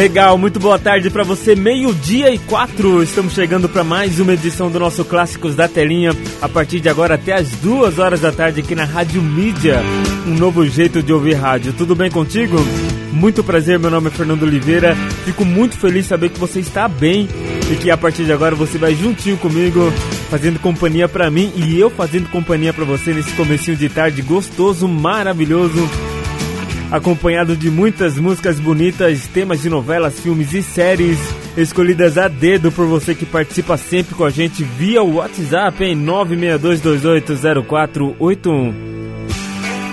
Legal, muito boa tarde para você. Meio-dia e quatro. Estamos chegando para mais uma edição do nosso Clássicos da Telinha. A partir de agora até as duas horas da tarde aqui na Rádio Mídia. Um novo jeito de ouvir rádio. Tudo bem contigo? Muito prazer, meu nome é Fernando Oliveira. Fico muito feliz de saber que você está bem e que a partir de agora você vai juntinho comigo fazendo companhia para mim e eu fazendo companhia para você nesse comecinho de tarde gostoso, maravilhoso acompanhado de muitas músicas bonitas, temas de novelas, filmes e séries, escolhidas a dedo por você que participa sempre com a gente via WhatsApp em 962280481.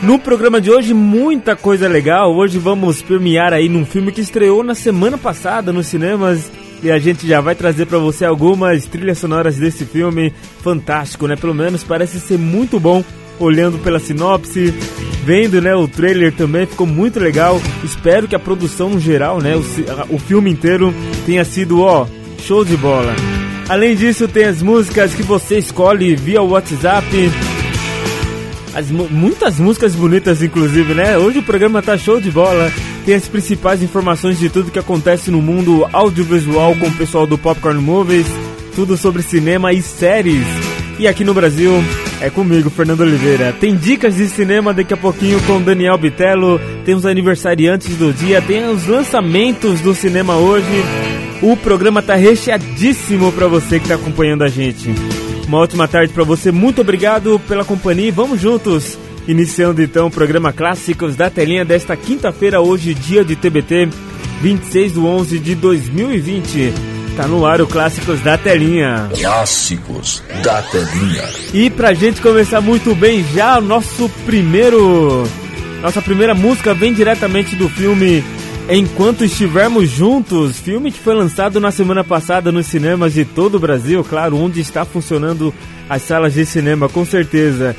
No programa de hoje, muita coisa legal. Hoje vamos premiar aí num filme que estreou na semana passada nos cinemas e a gente já vai trazer para você algumas trilhas sonoras desse filme fantástico, né? Pelo menos parece ser muito bom olhando pela sinopse, vendo, né, o trailer também, ficou muito legal. Espero que a produção no geral, né, o, o filme inteiro tenha sido, ó, show de bola. Além disso, tem as músicas que você escolhe via WhatsApp. As, muitas músicas bonitas, inclusive, né? Hoje o programa tá show de bola. Tem as principais informações de tudo que acontece no mundo audiovisual com o pessoal do Popcorn Movies. Tudo sobre cinema e séries. E aqui no Brasil, é comigo, Fernando Oliveira. Tem dicas de cinema daqui a pouquinho com Daniel Bitello. Tem os aniversariantes do dia, tem os lançamentos do cinema hoje. O programa tá recheadíssimo para você que está acompanhando a gente. Uma ótima tarde para você. Muito obrigado pela companhia. Vamos juntos. Iniciando então o programa Clássicos da Telinha desta quinta-feira, hoje, dia de TBT, 26 de 11 de 2020. Tá no ar o Clássicos da Telinha. Clássicos da Telinha. E pra gente começar muito bem, já nosso primeiro. Nossa primeira música vem diretamente do filme Enquanto Estivermos Juntos, filme que foi lançado na semana passada nos cinemas de todo o Brasil, claro, onde está funcionando as salas de cinema, com certeza.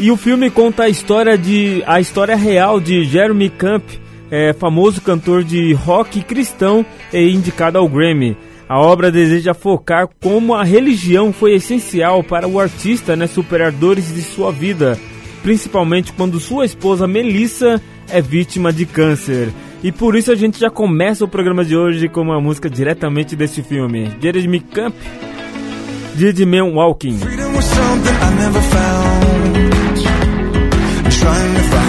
E o filme conta a história de a história real de Jeremy Camp, é, famoso cantor de rock cristão e indicado ao Grammy. A obra deseja focar como a religião foi essencial para o artista né, superar dores de sua vida, principalmente quando sua esposa Melissa é vítima de câncer. E por isso a gente já começa o programa de hoje com uma música diretamente desse filme, Jeremy Camp, Did Man Walking. Under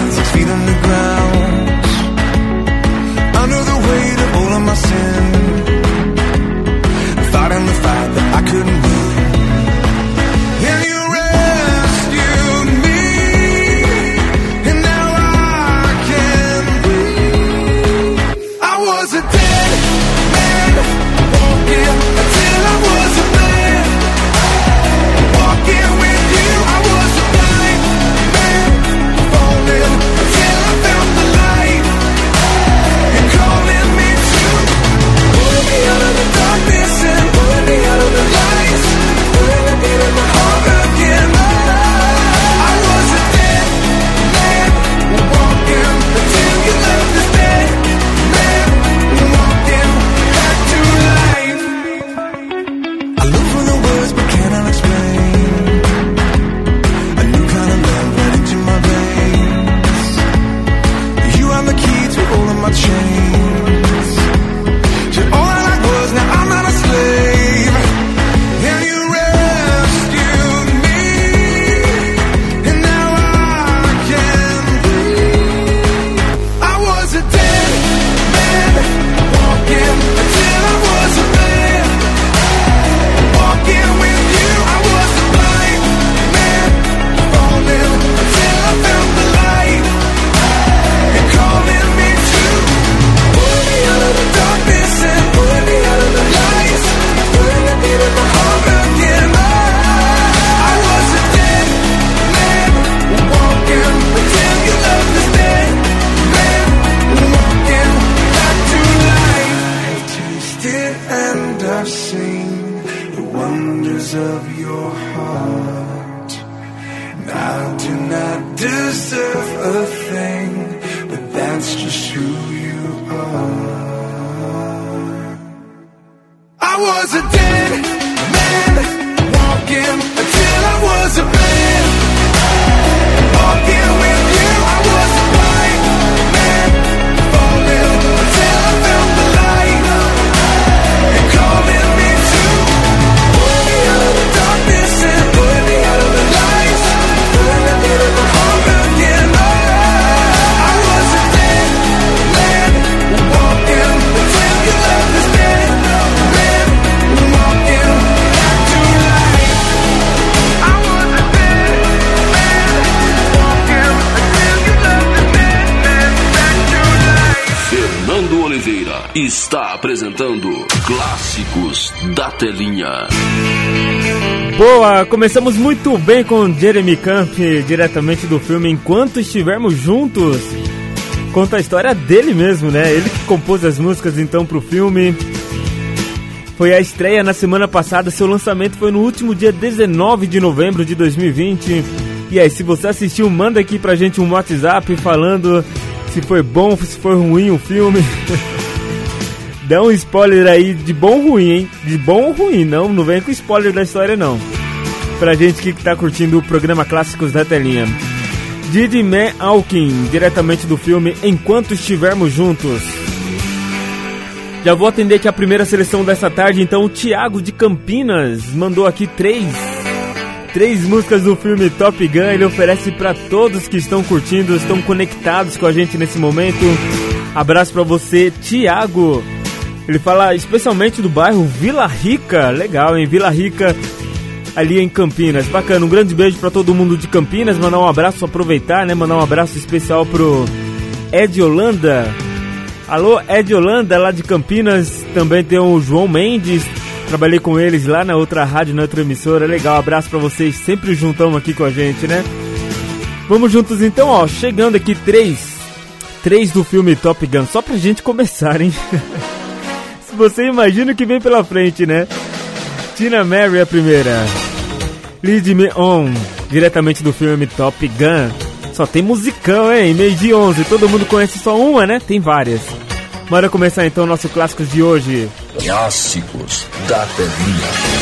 Começamos muito bem com Jeremy Camp, diretamente do filme Enquanto Estivermos Juntos. Conta a história dele mesmo, né? Ele que compôs as músicas então pro filme. Foi a estreia na semana passada, seu lançamento foi no último dia 19 de novembro de 2020. E aí, se você assistiu, manda aqui pra gente um WhatsApp falando se foi bom, se foi ruim o filme. Dá um spoiler aí de bom ou ruim, hein? De bom ou ruim, não, não vem com spoiler da história não. Pra gente que tá curtindo o programa Clássicos da Telinha. Didi Man Alkin, diretamente do filme Enquanto Estivermos Juntos. Já vou atender aqui a primeira seleção dessa tarde, então o Thiago de Campinas mandou aqui três três músicas do filme Top Gun. Ele oferece para todos que estão curtindo, estão conectados com a gente nesse momento. Abraço para você, Thiago. Ele fala especialmente do bairro Vila Rica. Legal, hein? Vila Rica, ali em Campinas. Bacana, um grande beijo para todo mundo de Campinas. Mandar um abraço, aproveitar, né? Mandar um abraço especial pro Ed Holanda. Alô, Ed Holanda, lá de Campinas. Também tem o João Mendes. Trabalhei com eles lá na outra rádio, na outra emissora. Legal, abraço para vocês. Sempre juntão aqui com a gente, né? Vamos juntos então, ó. Chegando aqui três. Três do filme Top Gun. Só pra gente começar, hein? Se você imagina o que vem pela frente, né? Tina Mary a primeira. Lead Me On, diretamente do filme Top Gun. Só tem musicão, hein? Meio de 11. Todo mundo conhece só uma, né? Tem várias. Bora começar então o nosso clássicos de hoje. Clássicos da Telinha.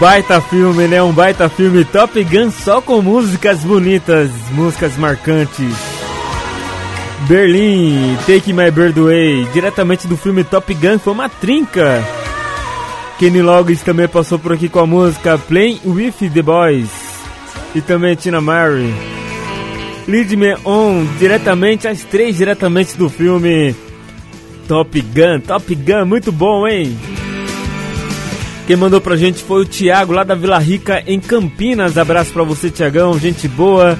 Baita filme, né? Um baita filme Top Gun só com músicas bonitas, músicas marcantes. Berlim, Take My Bird Away, diretamente do filme Top Gun, foi uma trinca. Kenny Loggins também passou por aqui com a música Playing With The Boys. E também Tina Mary. Lead Me On, diretamente, as três diretamente do filme Top Gun. Top Gun, muito bom, hein? Quem mandou pra gente foi o Thiago, lá da Vila Rica, em Campinas. Abraço pra você, Tiagão, gente boa.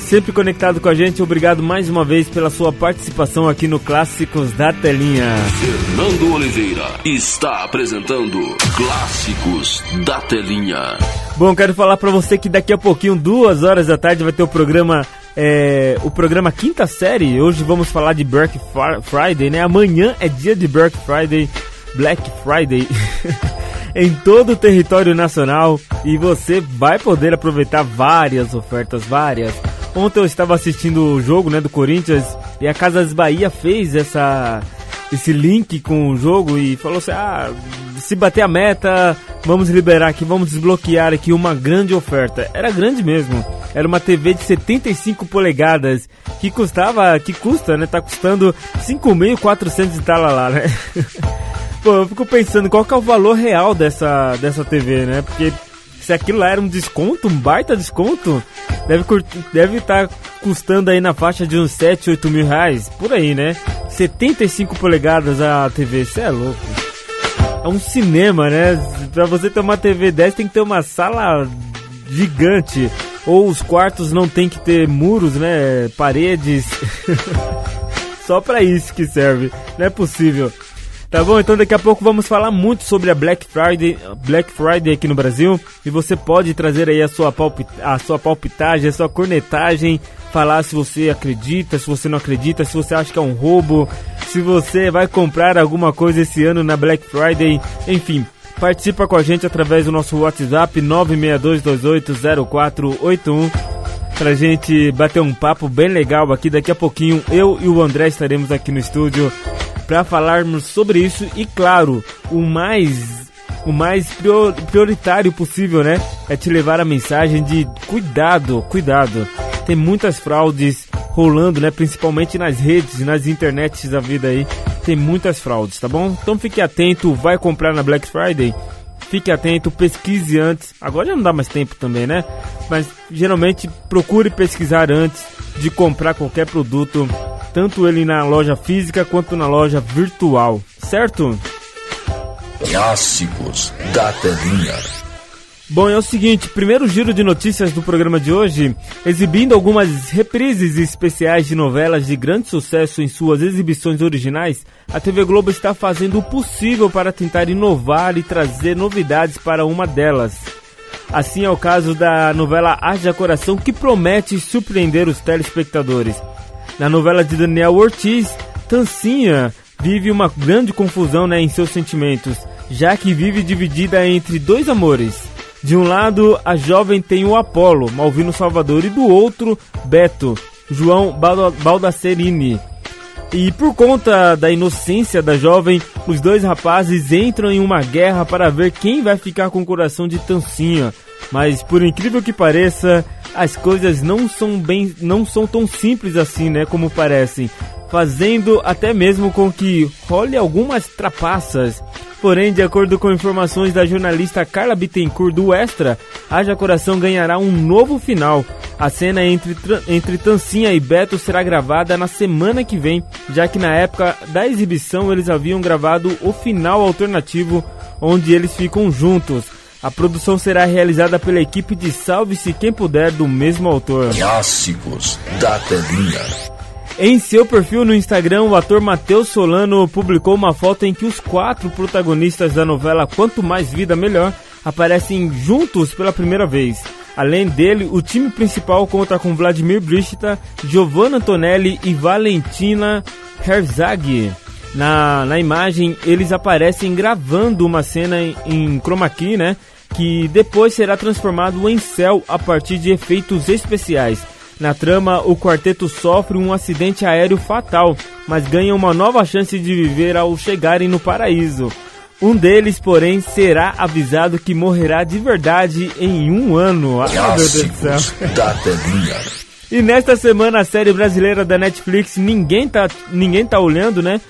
Sempre conectado com a gente. Obrigado mais uma vez pela sua participação aqui no Clássicos da Telinha. Fernando Oliveira está apresentando Clássicos da Telinha. Bom, quero falar pra você que daqui a pouquinho, duas horas da tarde, vai ter o programa. é, o programa Quinta Série. Hoje vamos falar de Black Fri- Friday, né? Amanhã é dia de Black Friday. Black Friday. em todo o território nacional e você vai poder aproveitar várias ofertas, várias. Ontem eu estava assistindo o jogo, né, do Corinthians e a Casas Bahia fez essa esse link com o jogo e falou assim: "Ah, se bater a meta, vamos liberar aqui, vamos desbloquear aqui uma grande oferta". Era grande mesmo. Era uma TV de 75 polegadas que custava, que custa, né? Tá custando 5.400 e tal lá, né? Pô, eu fico pensando qual que é o valor real dessa, dessa TV, né? Porque se aquilo lá era um desconto, um baita desconto, deve deve estar custando aí na faixa de uns 7, 8 mil reais, por aí, né? 75 polegadas a TV, isso é louco. É um cinema, né? Pra você ter uma TV 10 tem que ter uma sala gigante. Ou os quartos não tem que ter muros, né? Paredes. Só pra isso que serve. Não é possível. Tá bom? Então daqui a pouco vamos falar muito sobre a Black Friday, Black Friday aqui no Brasil. E você pode trazer aí a sua, palpit, a sua palpitagem, a sua cornetagem, falar se você acredita, se você não acredita, se você acha que é um roubo, se você vai comprar alguma coisa esse ano na Black Friday, enfim. Participa com a gente através do nosso WhatsApp 962280481 pra gente bater um papo bem legal aqui. Daqui a pouquinho eu e o André estaremos aqui no estúdio para falarmos sobre isso e claro, o mais o mais prior- prioritário possível, né? É te levar a mensagem de cuidado, cuidado. Tem muitas fraudes rolando, né? Principalmente nas redes, nas internets da vida aí. Tem muitas fraudes, tá bom? Então fique atento, vai comprar na Black Friday. Fique atento, pesquise antes. Agora já não dá mais tempo também, né? Mas geralmente procure pesquisar antes de comprar qualquer produto, tanto ele na loja física quanto na loja virtual, certo? Clássicos da Telinha. Bom, é o seguinte, primeiro giro de notícias do programa de hoje, exibindo algumas reprises especiais de novelas de grande sucesso em suas exibições originais, a TV Globo está fazendo o possível para tentar inovar e trazer novidades para uma delas. Assim é o caso da novela Haja Coração, que promete surpreender os telespectadores. Na novela de Daniel Ortiz, Tancinha vive uma grande confusão né, em seus sentimentos, já que vive dividida entre dois amores. De um lado, a jovem tem o Apolo, Malvino Salvador, e do outro, Beto, João Balda- Baldacerini. E por conta da inocência da jovem, os dois rapazes entram em uma guerra para ver quem vai ficar com o coração de Tancinha. Mas por incrível que pareça, as coisas não são bem, não são tão simples assim, né, como parecem, fazendo até mesmo com que role algumas trapaças. Porém, de acordo com informações da jornalista Carla Bittencourt do Extra, Haja Coração ganhará um novo final. A cena entre, entre Tancinha e Beto será gravada na semana que vem, já que na época da exibição eles haviam gravado o final alternativo, onde eles ficam juntos. A produção será realizada pela equipe de Salve-se Quem Puder do mesmo autor. Clássicos da Telinha. Em seu perfil no Instagram, o ator Matheus Solano publicou uma foto em que os quatro protagonistas da novela Quanto Mais Vida Melhor aparecem juntos pela primeira vez. Além dele, o time principal conta com Vladimir Brista, Giovanna Antonelli e Valentina Herzog. Na, na imagem, eles aparecem gravando uma cena em, em chroma key, né? Que depois será transformado em céu a partir de efeitos especiais. Na trama, o quarteto sofre um acidente aéreo fatal, mas ganha uma nova chance de viver ao chegarem no paraíso. Um deles, porém, será avisado que morrerá de verdade em um ano. Ai, meu Deus do céu. E nesta semana a série brasileira da Netflix, ninguém tá, ninguém tá olhando, né?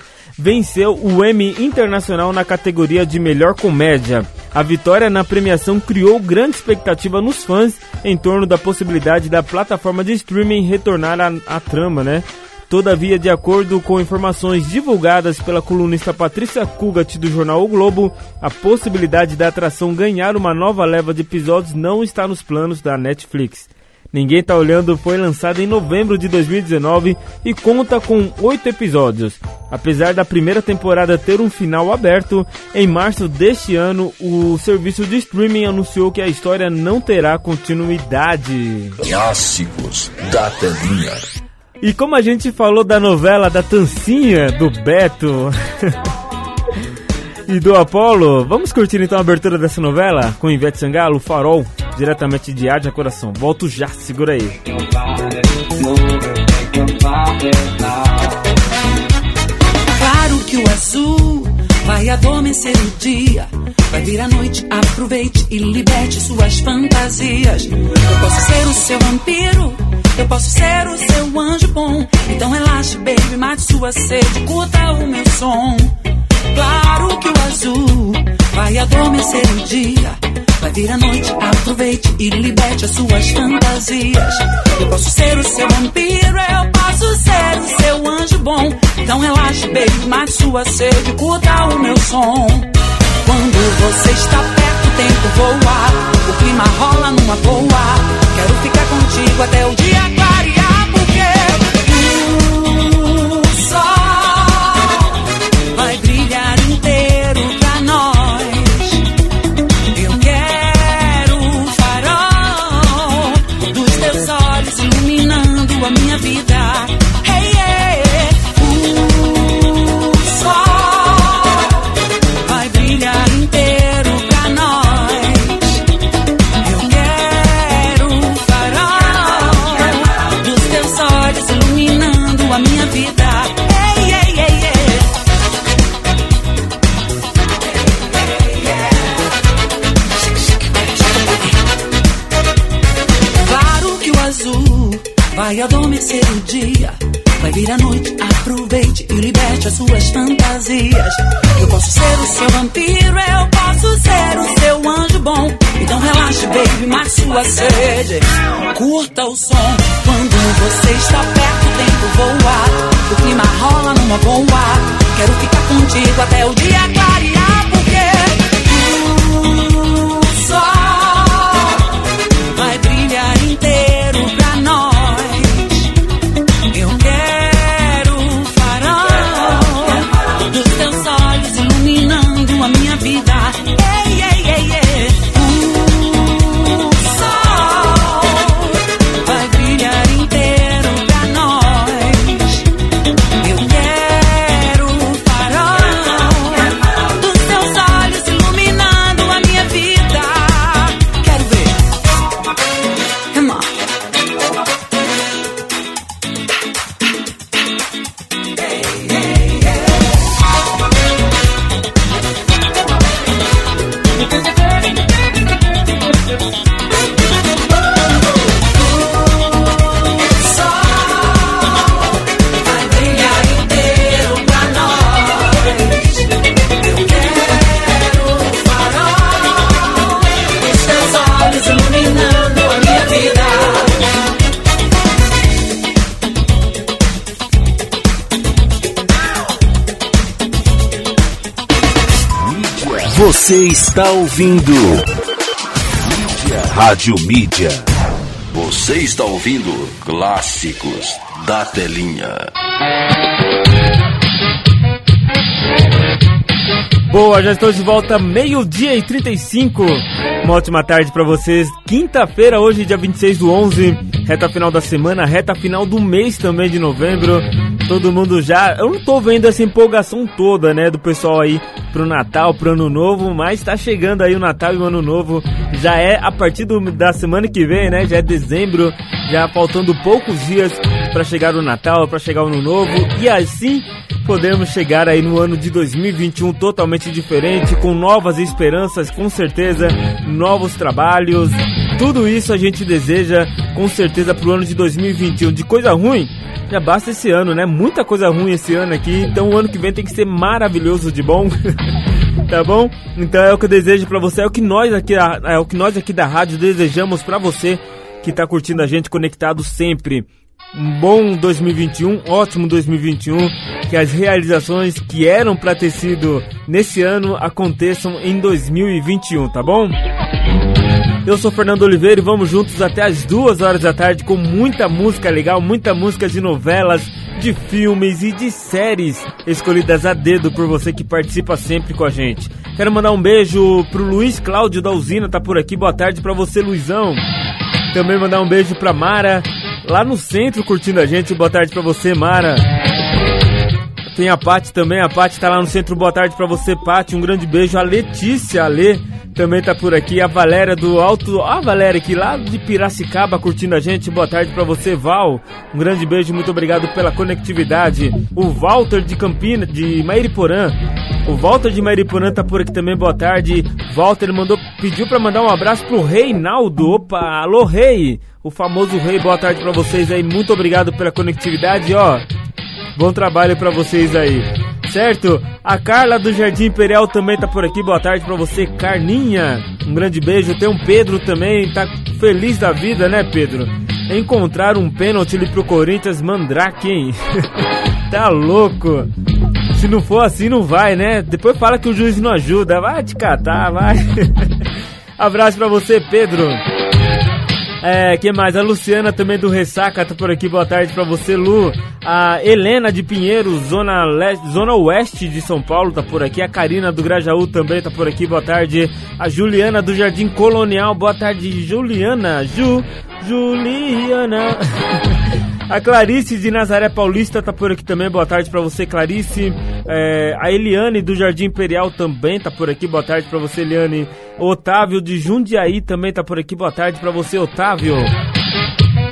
Venceu o Emmy Internacional na categoria de melhor comédia. A vitória na premiação criou grande expectativa nos fãs em torno da possibilidade da plataforma de streaming retornar à, trama, né? Todavia, de acordo com informações divulgadas pela colunista Patrícia Kugat do jornal O Globo, a possibilidade da atração ganhar uma nova leva de episódios não está nos planos da Netflix. Ninguém tá olhando foi lançado em novembro de 2019 e conta com oito episódios. Apesar da primeira temporada ter um final aberto, em março deste ano o serviço de streaming anunciou que a história não terá continuidade. Clássicos da telinha. E como a gente falou da novela da Tancinha, do Beto e do Apolo, vamos curtir então a abertura dessa novela com Ivete Sangalo, Farol, diretamente de de Coração. Volto já, segura aí. Claro que o azul vai adormecer o dia. Vai vir a noite, aproveite e liberte suas fantasias. Eu posso ser o seu vampiro, eu posso ser o seu anjo bom. Então relaxe, baby, mate sua sede, curta o meu som. Claro que o azul vai adormecer o dia. Vai vir a noite, aproveite e liberte as suas fantasias. Eu posso ser o seu vampiro, eu posso ser o seu anjo bom. Então relaxe, baby, mate sua sede, curta o meu som. Quando você está perto, o tempo voa. O clima rola numa boa. Quero ficar contigo até o dia clarear, minha vida. Claro que o azul vai adormecer o dia. Vai vir a noite, aproveite e liberte as suas fantasias. Eu posso ser o seu vampiro, baby, mate sua sede. Curta o som. Quando você está perto, o tempo voa. O clima rola numa boa. Quero ficar contigo até o dia clarear, Você está ouvindo. Mídia. Rádio Mídia. Você está ouvindo Clássicos da telinha. Boa, já estou de volta, meio-dia e 35. Uma ótima tarde pra vocês. Quinta-feira, hoje, dia 26 do 11. Reta final da semana, reta final do mês também de novembro. Todo mundo já. Eu não tô vendo essa empolgação toda, né, do pessoal aí pro Natal, pro Ano Novo, mas tá chegando aí o Natal e o Ano Novo. Já é a partir do- da semana que vem, né? Já é dezembro, já faltando poucos dias pra chegar o Natal, pra chegar o Ano Novo. E assim podemos chegar aí no ano de 2021 totalmente diferente, com novas esperanças, com certeza, novos trabalhos. Tudo isso a gente deseja com certeza pro ano de 2021. De coisa ruim, já basta esse ano, né? Muita coisa ruim esse ano aqui, então o ano que vem tem que ser maravilhoso de bom. tá bom? Então é o que eu desejo para você, é o que nós aqui, é o que nós aqui da rádio desejamos para você que tá curtindo a gente conectado sempre um bom 2021, ótimo 2021, que as realizações que eram para ter sido nesse ano aconteçam em 2021, tá bom? Eu sou Fernando Oliveira e vamos juntos até as duas horas da tarde com muita música legal, muita música de novelas, de filmes e de séries escolhidas a dedo por você que participa sempre com a gente. Quero mandar um beijo pro Luiz Cláudio da Usina, tá por aqui. Boa tarde para você, Luizão. Também mandar um beijo pra Mara, lá no centro curtindo a gente. Boa tarde pra você, Mara. Tem a Paty também, a Paty tá lá no centro. Boa tarde pra você, Paty. Um grande beijo. A Letícia, a Lê, também tá por aqui. A Valéria do Alto. A Valéria aqui lá de Piracicaba curtindo a gente. Boa tarde pra você, Val. Um grande beijo, muito obrigado pela conectividade. O Walter de Campina, de Mairiporã. O Walter de Mairiporã tá por aqui também, boa tarde. Walter mandou, pediu pra mandar um abraço pro Reinaldo. Opa, alô Rei, o famoso Rei, boa tarde pra vocês aí. Muito obrigado pela conectividade, ó. Bom trabalho pra vocês aí. Certo? A Carla do Jardim Imperial também tá por aqui. Boa tarde pra você, Carninha. Um grande beijo. Tem um Pedro também, tá feliz da vida, né, Pedro? Encontrar um pênalti ali pro Corinthians, Mandrake, hein? tá louco. Se não for assim, não vai, né? Depois fala que o juiz não ajuda. Vai te catar, vai. Abraço pra você, Pedro. É, que mais? A Luciana também do Ressaca tá por aqui. Boa tarde pra você, Lu. A Helena de Pinheiro, zona, leste, zona oeste de São Paulo, tá por aqui. A Karina do Grajaú também tá por aqui. Boa tarde. A Juliana do Jardim Colonial. Boa tarde, Juliana. Ju, Juliana. A Clarice de Nazaré Paulista tá por aqui também. Boa tarde pra você, Clarice. É, a Eliane do Jardim Imperial também tá por aqui. Boa tarde pra você, Eliane. O Otávio de Jundiaí também tá por aqui. Boa tarde pra você, Otávio.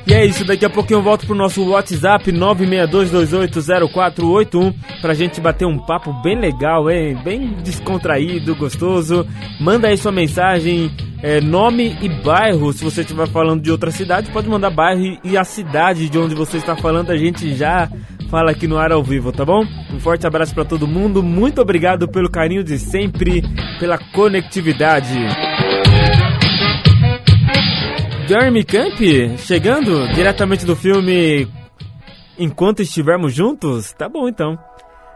E é isso, daqui a pouquinho eu volto pro nosso WhatsApp 962280481 pra gente bater um papo bem legal, hein? Bem descontraído, gostoso. Manda aí sua mensagem, é, nome e bairro. Se você estiver falando de outra cidade, pode mandar bairro e a cidade de onde você está falando. A gente já fala aqui no ar ao vivo, tá bom? Um forte abraço pra todo mundo. Muito obrigado pelo carinho de sempre, pela conectividade. Jeremy Camp chegando diretamente do filme Enquanto Estivermos Juntos? Tá bom então.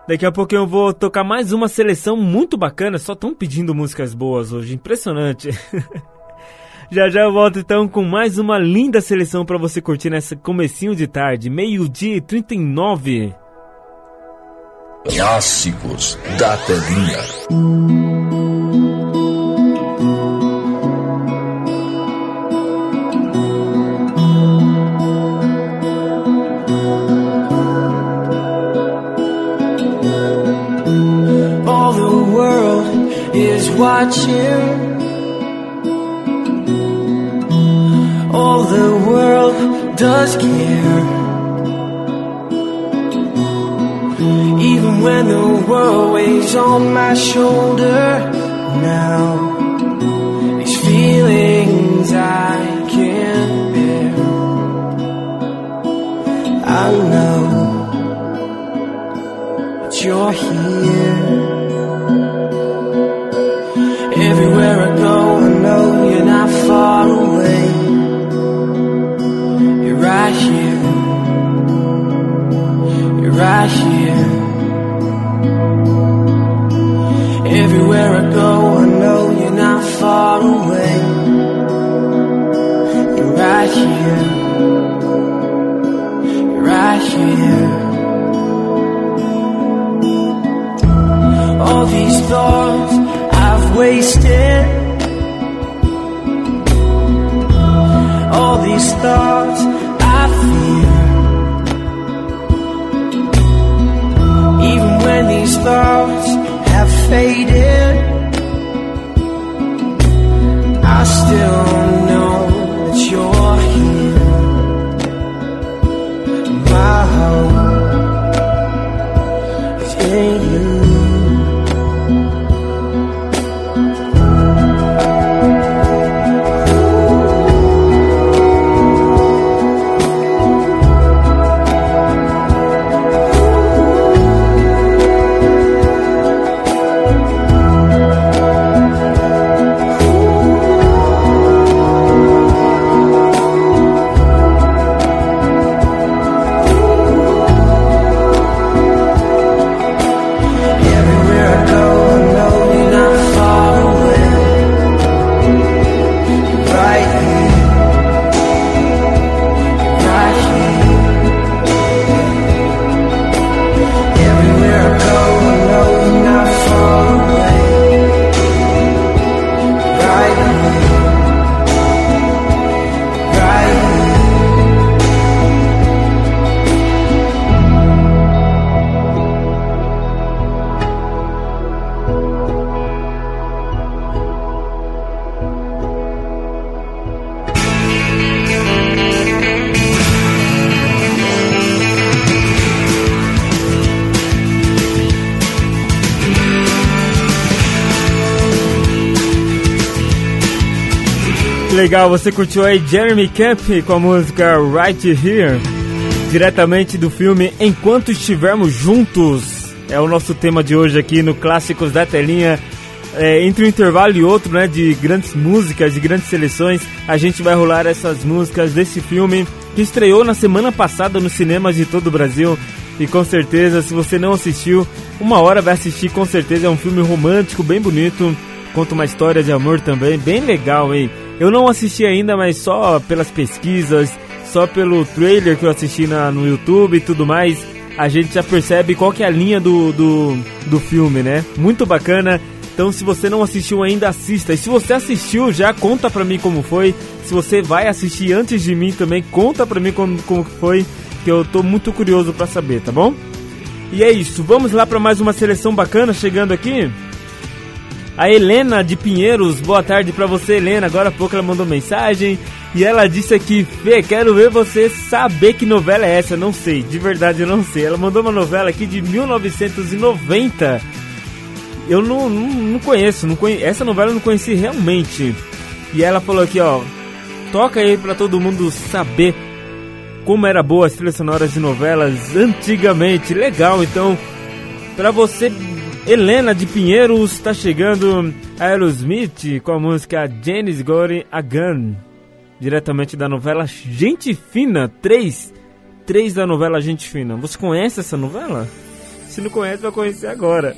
Daqui a pouco eu vou tocar mais uma seleção muito bacana. Só estão pedindo músicas boas hoje, impressionante. já já eu volto então com mais uma linda seleção para você curtir nessa comecinho de tarde, meio-dia e 39. Clássicos da telinha. Watching. All the world does care. Even when the world weighs on my shoulder now, these feelings I can't bear. I know that you're here. Legal, você curtiu aí Jeremy Camp com a música Right Here, diretamente do filme Enquanto Estivermos Juntos. É o nosso tema de hoje aqui no Clássicos da Telinha. É, entre um intervalo e outro, né, de grandes músicas, de grandes seleções, a gente vai rolar essas músicas desse filme que estreou na semana passada nos cinemas de todo o Brasil. E com certeza, se você não assistiu, uma hora vai assistir, com certeza é um filme romântico, bem bonito, conta uma história de amor também, bem legal, hein? Eu não assisti ainda, mas só pelas pesquisas, só pelo trailer que eu assisti na, no YouTube e tudo mais, a gente já percebe qual que é a linha do, do, do filme, né? Muito bacana. Então, se você não assistiu ainda, assista. E se você assistiu já, conta pra mim como foi. Se você vai assistir antes de mim também, conta pra mim como, como foi, que eu tô muito curioso pra saber, tá bom? E é isso, vamos lá pra mais uma seleção bacana chegando aqui. A Helena de Pinheiros, boa tarde pra você, Helena. Agora há pouco ela mandou mensagem e ela disse aqui: Fê, quero ver você saber que novela é essa. Não sei, de verdade eu não sei. Ela mandou uma novela aqui de 1990. Eu não, não, não conheço, não conhe... essa novela eu não conheci realmente. E ela falou aqui: ó, toca aí pra todo mundo saber como era boa as trilhas sonoras de novelas antigamente. Legal, então, pra você Helena de Pinheiros está chegando Aerosmith com a música Janis Gore Again, diretamente da novela Gente Fina 3, 3 da novela Gente Fina. Você conhece essa novela? Se não conhece, vai conhecer agora.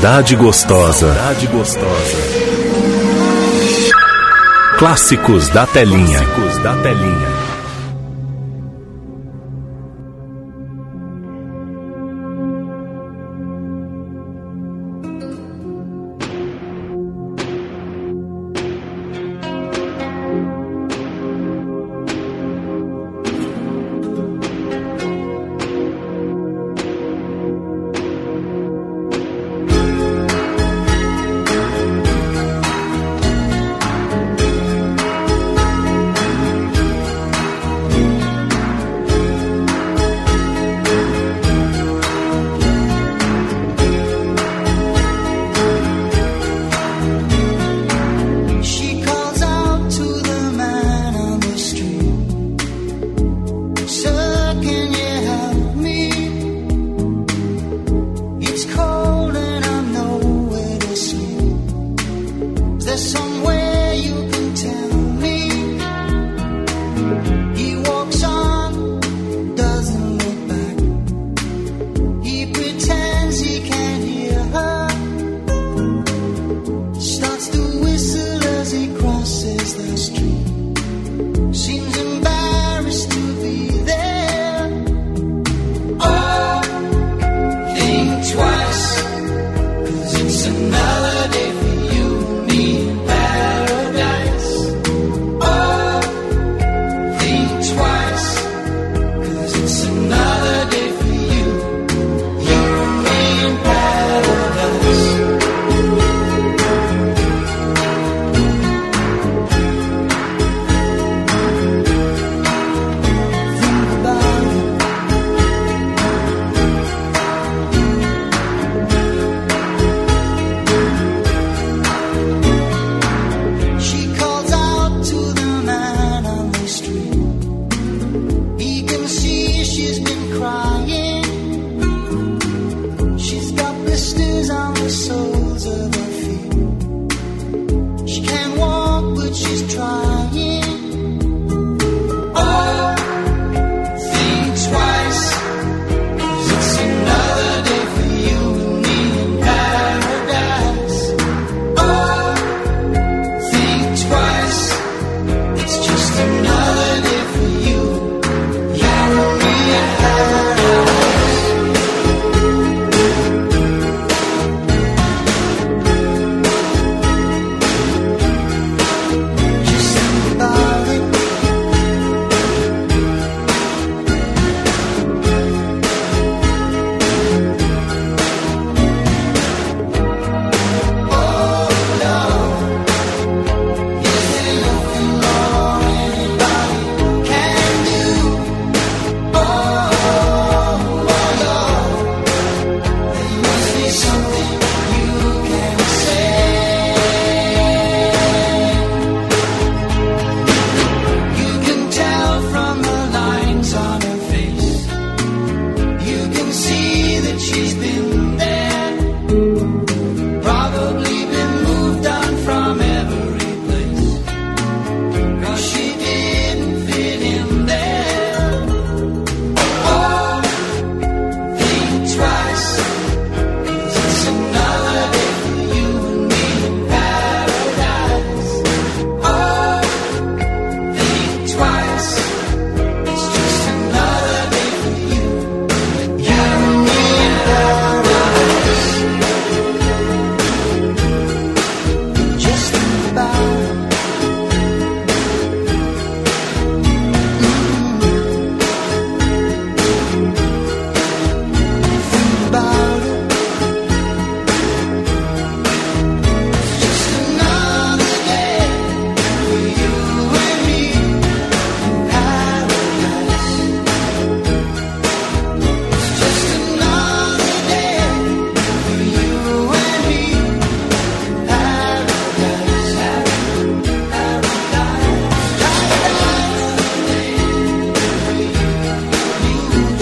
Cidade Gostosa. Cidade Gostosa. Clássicos da telinha. Clássicos da telinha.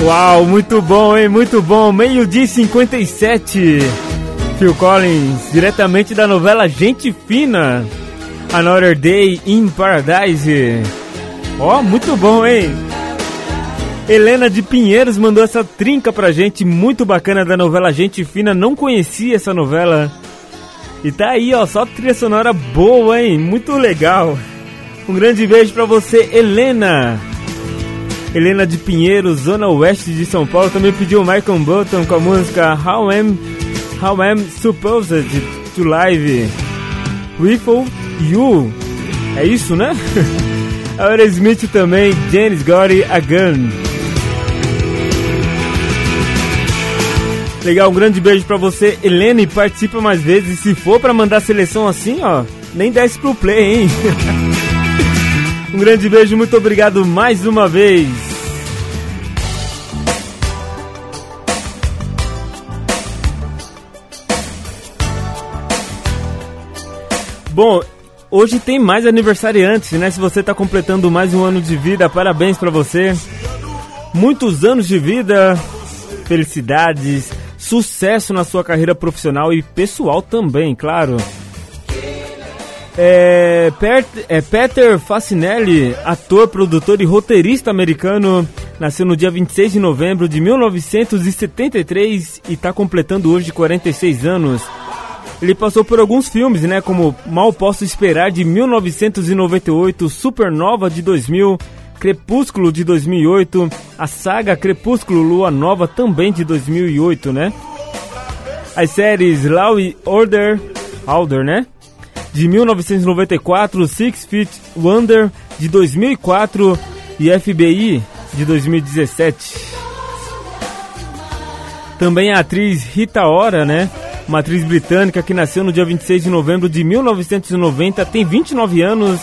Uau, muito bom, hein? Muito bom. Meio-dia e 57. Phil Collins, diretamente da novela Gente Fina. Another Day in Paradise. Ó, muito bom, hein? Helena de Pinheiros mandou essa trinca pra gente, muito bacana da novela Gente Fina. Não conhecia essa novela. E tá aí, ó, só trilha sonora boa, hein? Muito legal. Um grande beijo pra você, Helena. Helena de Pinheiro, Zona Oeste de São Paulo, também pediu Michael Bolton com a música How Am, How Am Supposed to Live Riffle You. É isso, né? Aerosmith também, Janis Gotti Again. Legal, um grande beijo pra você, Helena, e participa mais vezes. Se for pra mandar seleção assim, ó, nem desce pro play, hein? um grande beijo, muito obrigado mais uma vez. Bom, hoje tem mais aniversariantes, né? Se você tá completando mais um ano de vida, parabéns pra você. Muitos anos de vida, felicidades, sucesso na sua carreira profissional e pessoal também, claro. É, Per- é, Peter Facinelli, ator, produtor e roteirista americano, nasceu no dia 26 de novembro de 1973 e está completando hoje 46 anos. Ele passou por alguns filmes, né, como Mal Posso Esperar de 1998, Supernova de 2000, Crepúsculo de 2008, a saga Crepúsculo Lua Nova também de 2008, né? As séries Law Order, Order, né? De 1994, Six Feet Wonder de 2004 e FBI de 2017. Também a atriz Rita Ora, né? Uma atriz britânica que nasceu no dia 26 de novembro de 1990, tem 29 anos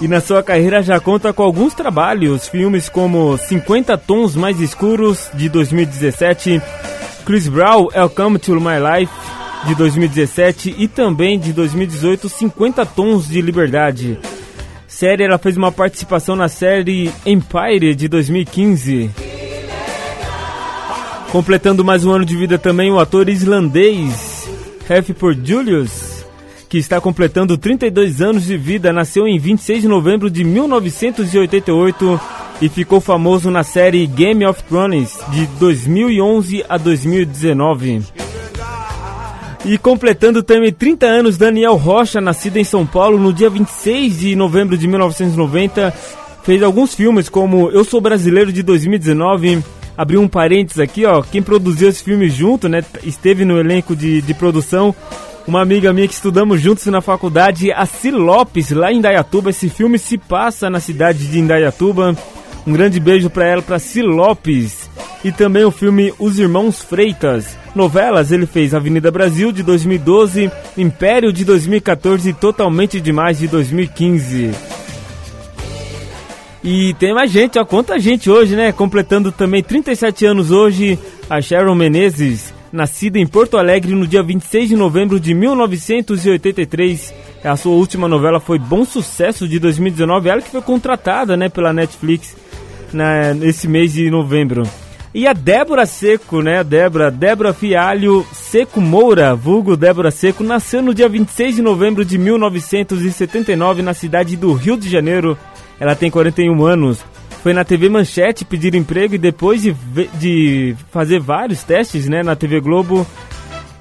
e na sua carreira já conta com alguns trabalhos, filmes como 50 Tons Mais Escuros de 2017, Chris Brown, Welcome to My Life de 2017 e também de 2018, 50 Tons de Liberdade. Série, ela fez uma participação na série Empire de 2015. Completando mais um ano de vida também o ator islandês Heffor Julius, que está completando 32 anos de vida, nasceu em 26 de novembro de 1988 e ficou famoso na série Game of Thrones de 2011 a 2019. E completando também 30 anos, Daniel Rocha, nascido em São Paulo no dia 26 de novembro de 1990, fez alguns filmes como Eu Sou Brasileiro de 2019. Abriu um parênteses aqui, ó. Quem produziu esse filme junto, né? Esteve no elenco de, de produção. Uma amiga minha que estudamos juntos na faculdade, a Ci Lopes, lá em Indaiatuba. Esse filme se passa na cidade de Indaiatuba. Um grande beijo para ela, para Ci Lopes. E também o filme Os Irmãos Freitas. Novelas, ele fez Avenida Brasil de 2012, Império de 2014 e Totalmente Demais de 2015. E tem mais gente, ó, quanta gente hoje, né? Completando também 37 anos hoje, a Sharon Menezes, nascida em Porto Alegre no dia 26 de novembro de 1983. A sua última novela foi Bom Sucesso de 2019, ela que foi contratada, né, pela Netflix na, nesse mês de novembro. E a Débora Seco, né? Débora, Débora Fialho Seco Moura, vulgo Débora Seco, nasceu no dia 26 de novembro de 1979 na cidade do Rio de Janeiro. Ela tem 41 anos. Foi na TV Manchete pedir emprego e depois de, de fazer vários testes, né, na TV Globo,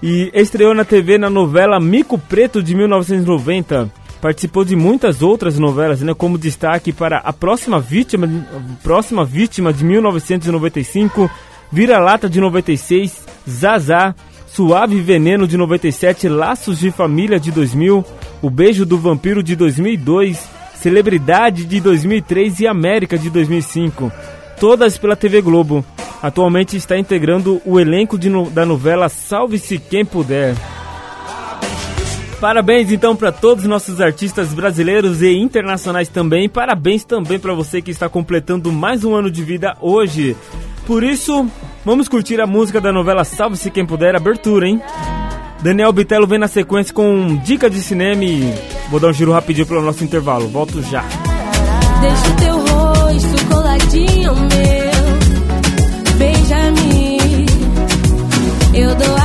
e estreou na TV na novela Mico Preto de 1990. Participou de muitas outras novelas, né, como destaque para A Próxima Vítima, Próxima Vítima de 1995, Vira-Lata de 96, Zazá, Suave Veneno de 97, Laços de Família de 2000, O Beijo do Vampiro de 2002, Celebridade de 2003 e América de 2005. Todas pela TV Globo. Atualmente está integrando o elenco no- da novela Salve-se Quem Puder. Parabéns então para todos os nossos artistas brasileiros e internacionais também. Parabéns também para você que está completando mais um ano de vida hoje. Por isso, vamos curtir a música da novela Salve-se Quem Puder, abertura, hein? Daniel Bitelo vem na sequência com dica de cinema e vou dar um giro rapidinho pelo nosso intervalo. Volto já. Deixa o teu rosto coladinho meu. Beija-me. Eu dou a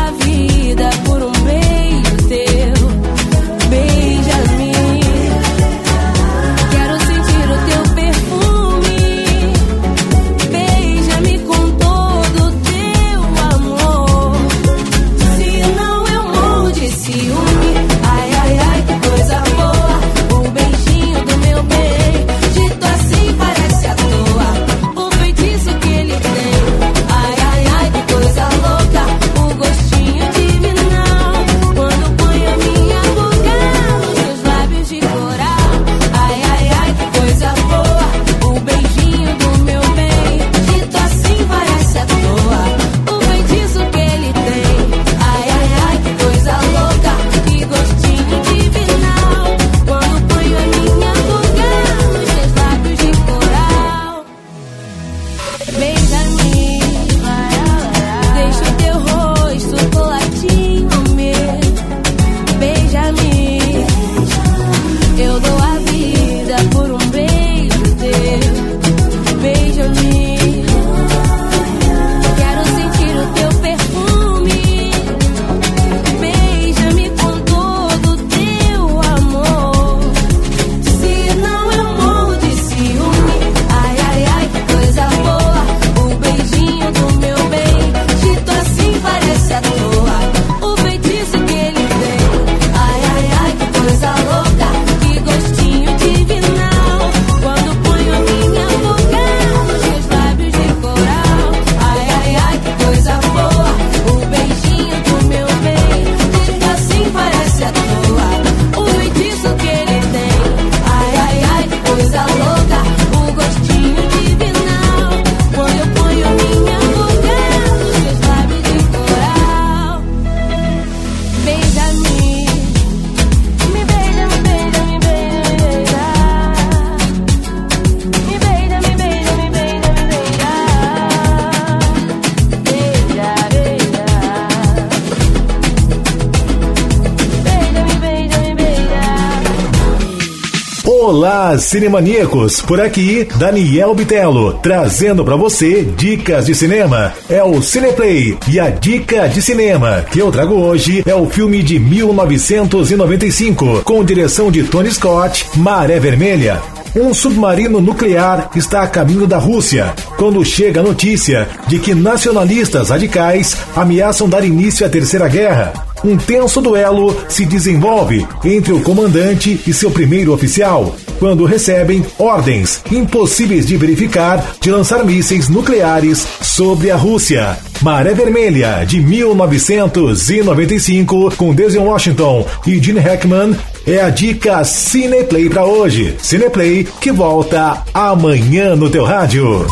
Cinemaníacos! Por aqui, Daniel Bitelo, trazendo para você dicas de cinema. É o Cineplay e a dica de cinema que eu trago hoje é o filme de 1995, com direção de Tony Scott, Maré Vermelha. Um submarino nuclear está a caminho da Rússia quando chega a notícia de que nacionalistas radicais ameaçam dar início à Terceira Guerra. Um tenso duelo se desenvolve entre o comandante e seu primeiro oficial, quando recebem ordens impossíveis de verificar de lançar mísseis nucleares sobre a Rússia. Maré Vermelha, de 1995, com Denzel Washington e Gene Hackman, é a dica Cineplay para hoje. Cineplay que volta amanhã no teu rádio.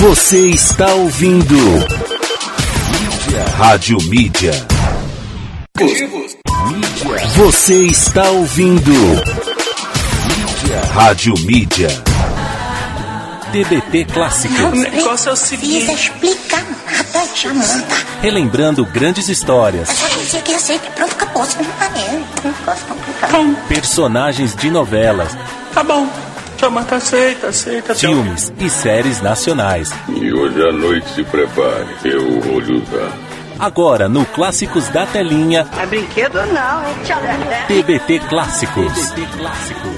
Você está ouvindo Rádio Mídia. Você está ouvindo Rádio Mídia. TBT Clássicos. O negócio é o seguinte. explicar nada, Jamanta. Relembrando grandes histórias, Eu só dizia que aceita e pronto, acabou. Você não tá é complicado. personagens de novelas, Tá bom. Jamanta aceita, aceita. filmes e séries nacionais. E hoje à noite se prepare, eu vou lhe usar. Agora no Clássicos da Telinha, É brinquedo não, hein? TBT Clássicos. Clássicos.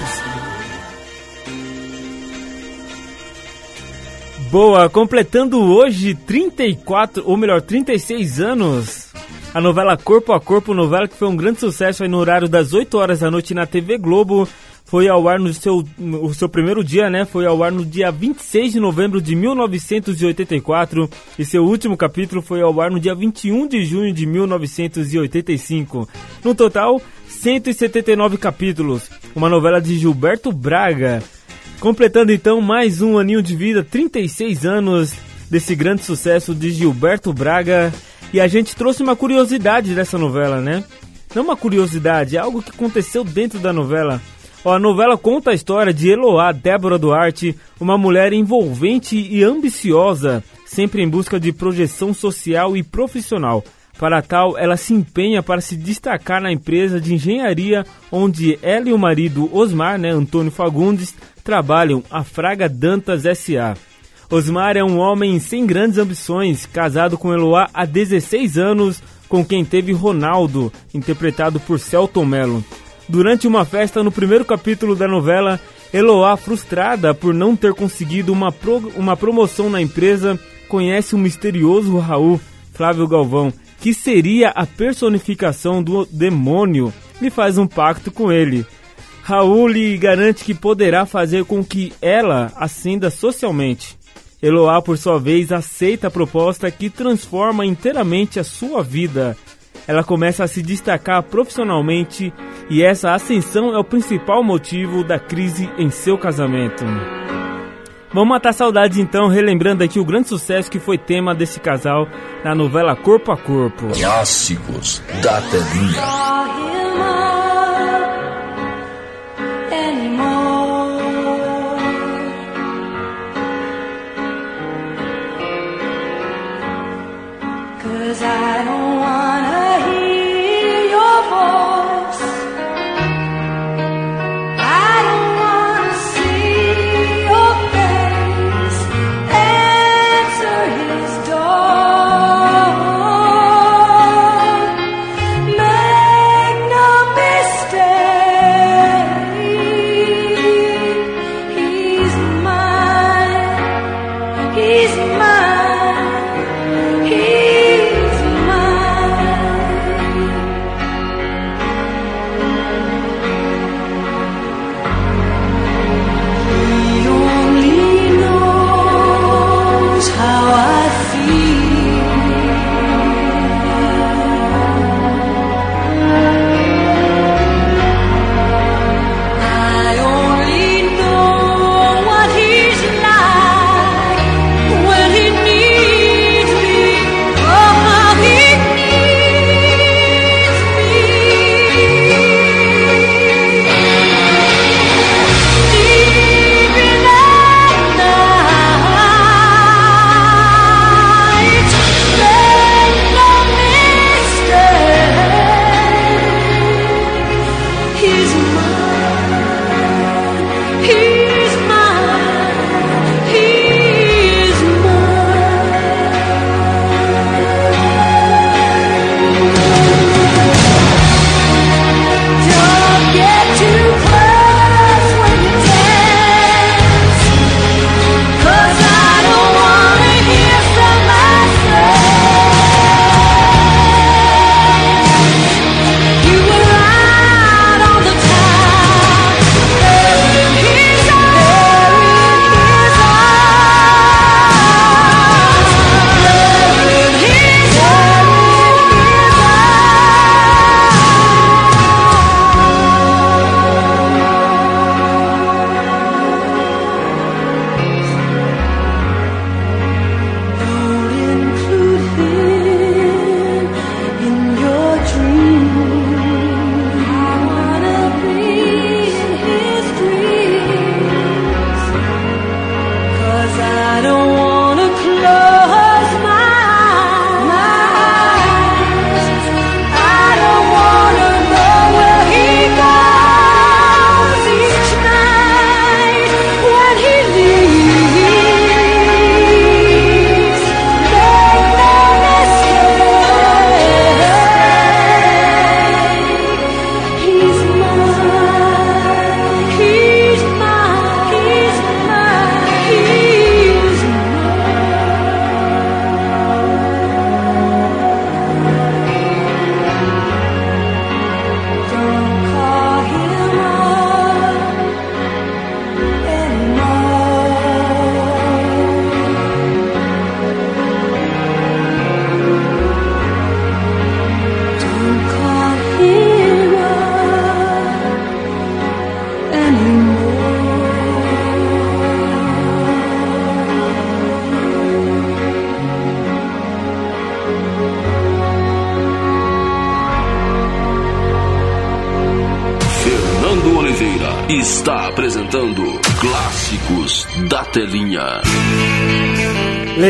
Boa, completando hoje 34, ou melhor, 36 anos. A novela Corpo a Corpo, novela que foi um grande sucesso aí no horário das 8 horas da noite na TV Globo. Foi ao ar no seu, no seu primeiro dia, né? Foi ao ar no dia 26 de novembro de 1984. E seu último capítulo foi ao ar no dia 21 de junho de 1985. No total, 179 capítulos. Uma novela de Gilberto Braga. Completando então mais um aninho de vida, 36 anos desse grande sucesso de Gilberto Braga. E a gente trouxe uma curiosidade dessa novela, né? Não uma curiosidade, é algo que aconteceu dentro da novela. Ó, a novela conta a história de Eloá Débora Duarte, uma mulher envolvente e ambiciosa, sempre em busca de projeção social e profissional. Para tal, ela se empenha para se destacar na empresa de engenharia onde ela e o marido Osmar, né, Antônio Fagundes, trabalham, a Fraga Dantas S.A. Osmar é um homem sem grandes ambições, casado com Eloá há 16 anos, com quem teve Ronaldo, interpretado por Celton Mello. Durante uma festa no primeiro capítulo da novela, Eloá, frustrada por não ter conseguido uma, pro- uma promoção na empresa, conhece o misterioso Raul, Flávio Galvão, que seria a personificação do demônio, e faz um pacto com ele. Raul lhe garante que poderá fazer com que ela ascenda socialmente. Eloá, por sua vez, aceita a proposta que transforma inteiramente a sua vida. Ela começa a se destacar profissionalmente e essa ascensão é o principal motivo da crise em seu casamento. Vamos matar saudades então, relembrando aqui o grande sucesso que foi tema desse casal na novela Corpo a Corpo. Clássicos da Telinha. I don't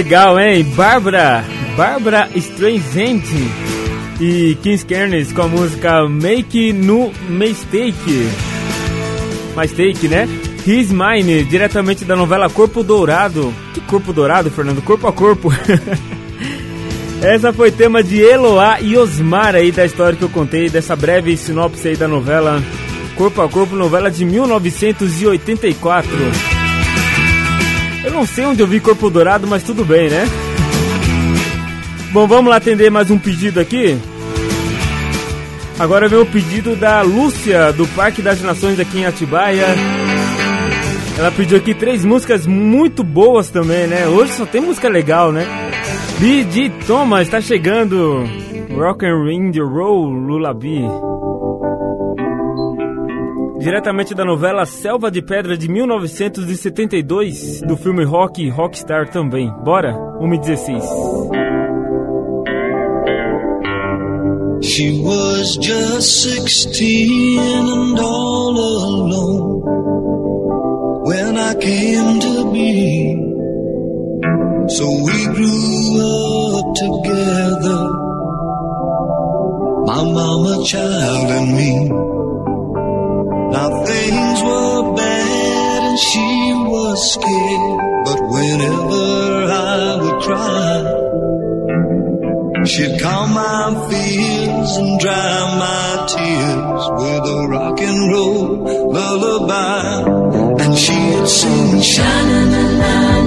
Legal, hein? Bárbara, Bárbara Streisand e Kings Kernes com a música Make No Mistake. Mistake, né? His Mine, diretamente da novela Corpo Dourado. Que Corpo Dourado, Fernando? Corpo a Corpo. Essa foi tema de Eloá e Osmar aí da história que eu contei, dessa breve sinopse aí da novela Corpo a Corpo, novela de 1984. Eu não sei onde eu vi Corpo Dourado, mas tudo bem, né? Bom, vamos lá atender mais um pedido aqui. Agora vem o pedido da Lúcia, do Parque das Nações aqui em Atibaia. Ela pediu aqui três músicas muito boas também, né? Hoje só tem música legal, né? B.D. Thomas tá chegando. Rock and Ring the Roll Lullaby. Diretamente da novela Selva de Pedra de 1972, do filme Rock Rockstar também. Bora? 1h16. She was just sixteen and all alone when I came to be. So we grew up together, my mama, child, and me. Now things were bad and she was scared, but whenever I would cry, She'd calm my fears and dry my tears with a rock and roll lullaby. And she'd sing, Shana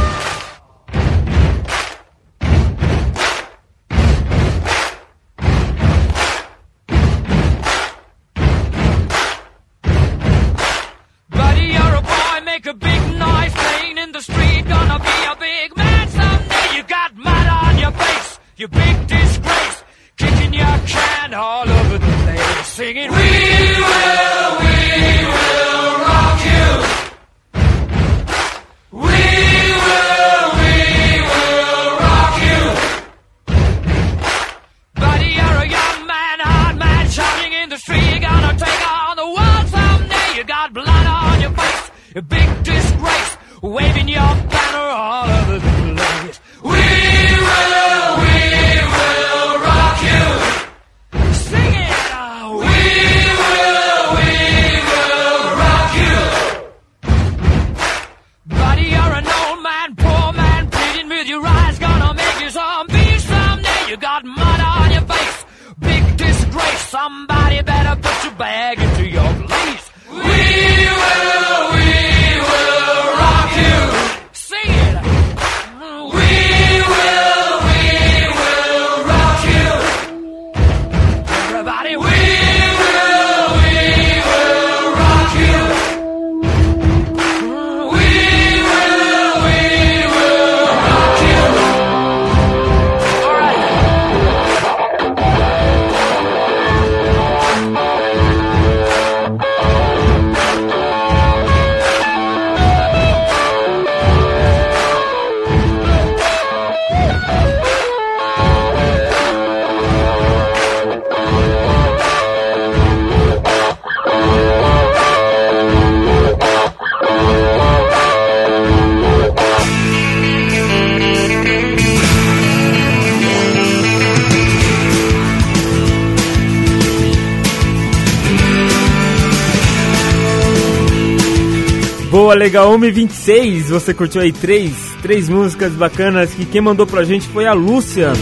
Boa, legal, 1h26, você curtiu aí três, três músicas bacanas que quem mandou pra gente foi a Lúcia,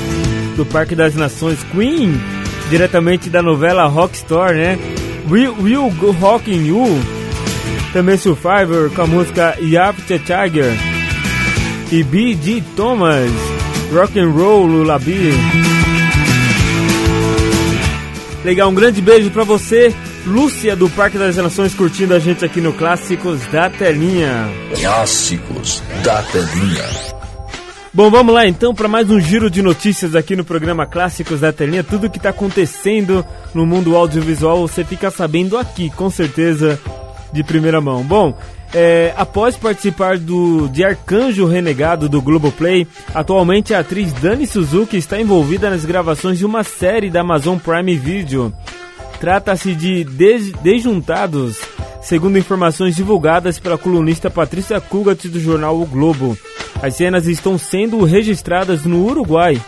do Parque das Nações Queen, diretamente da novela Rockstar, né? Will, Will Go Rockin' You, também Survivor com a música Yapte Tiger, e B.D. Thomas, Rock and Roll Lullaby. Legal, um grande beijo pra você, Lúcia do Parque das Nações, curtindo a gente aqui no Clássicos da Telinha. Clássicos da telinha. Bom, vamos lá então para mais um giro de notícias aqui no programa Clássicos da Telinha. Tudo que está acontecendo no mundo audiovisual você fica sabendo aqui, com certeza, de primeira mão. Bom, é, após participar do de Arcanjo Renegado do Globoplay, atualmente a atriz Dani Suzuki está envolvida nas gravações de uma série da Amazon Prime Video. Trata-se de Des- Desjuntados, segundo informações divulgadas pela colunista Patrícia Kugat do jornal O Globo. As cenas estão sendo registradas no Uruguai.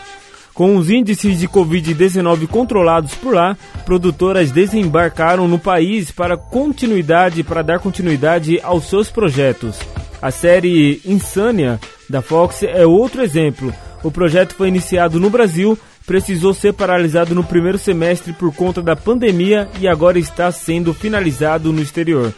Com os índices de Covid-19 controlados por lá, produtoras desembarcaram no país para continuidade, para dar continuidade aos seus projetos. A série Insânia da Fox é outro exemplo. O projeto foi iniciado no Brasil, precisou ser paralisado no primeiro semestre por conta da pandemia e agora está sendo finalizado no exterior.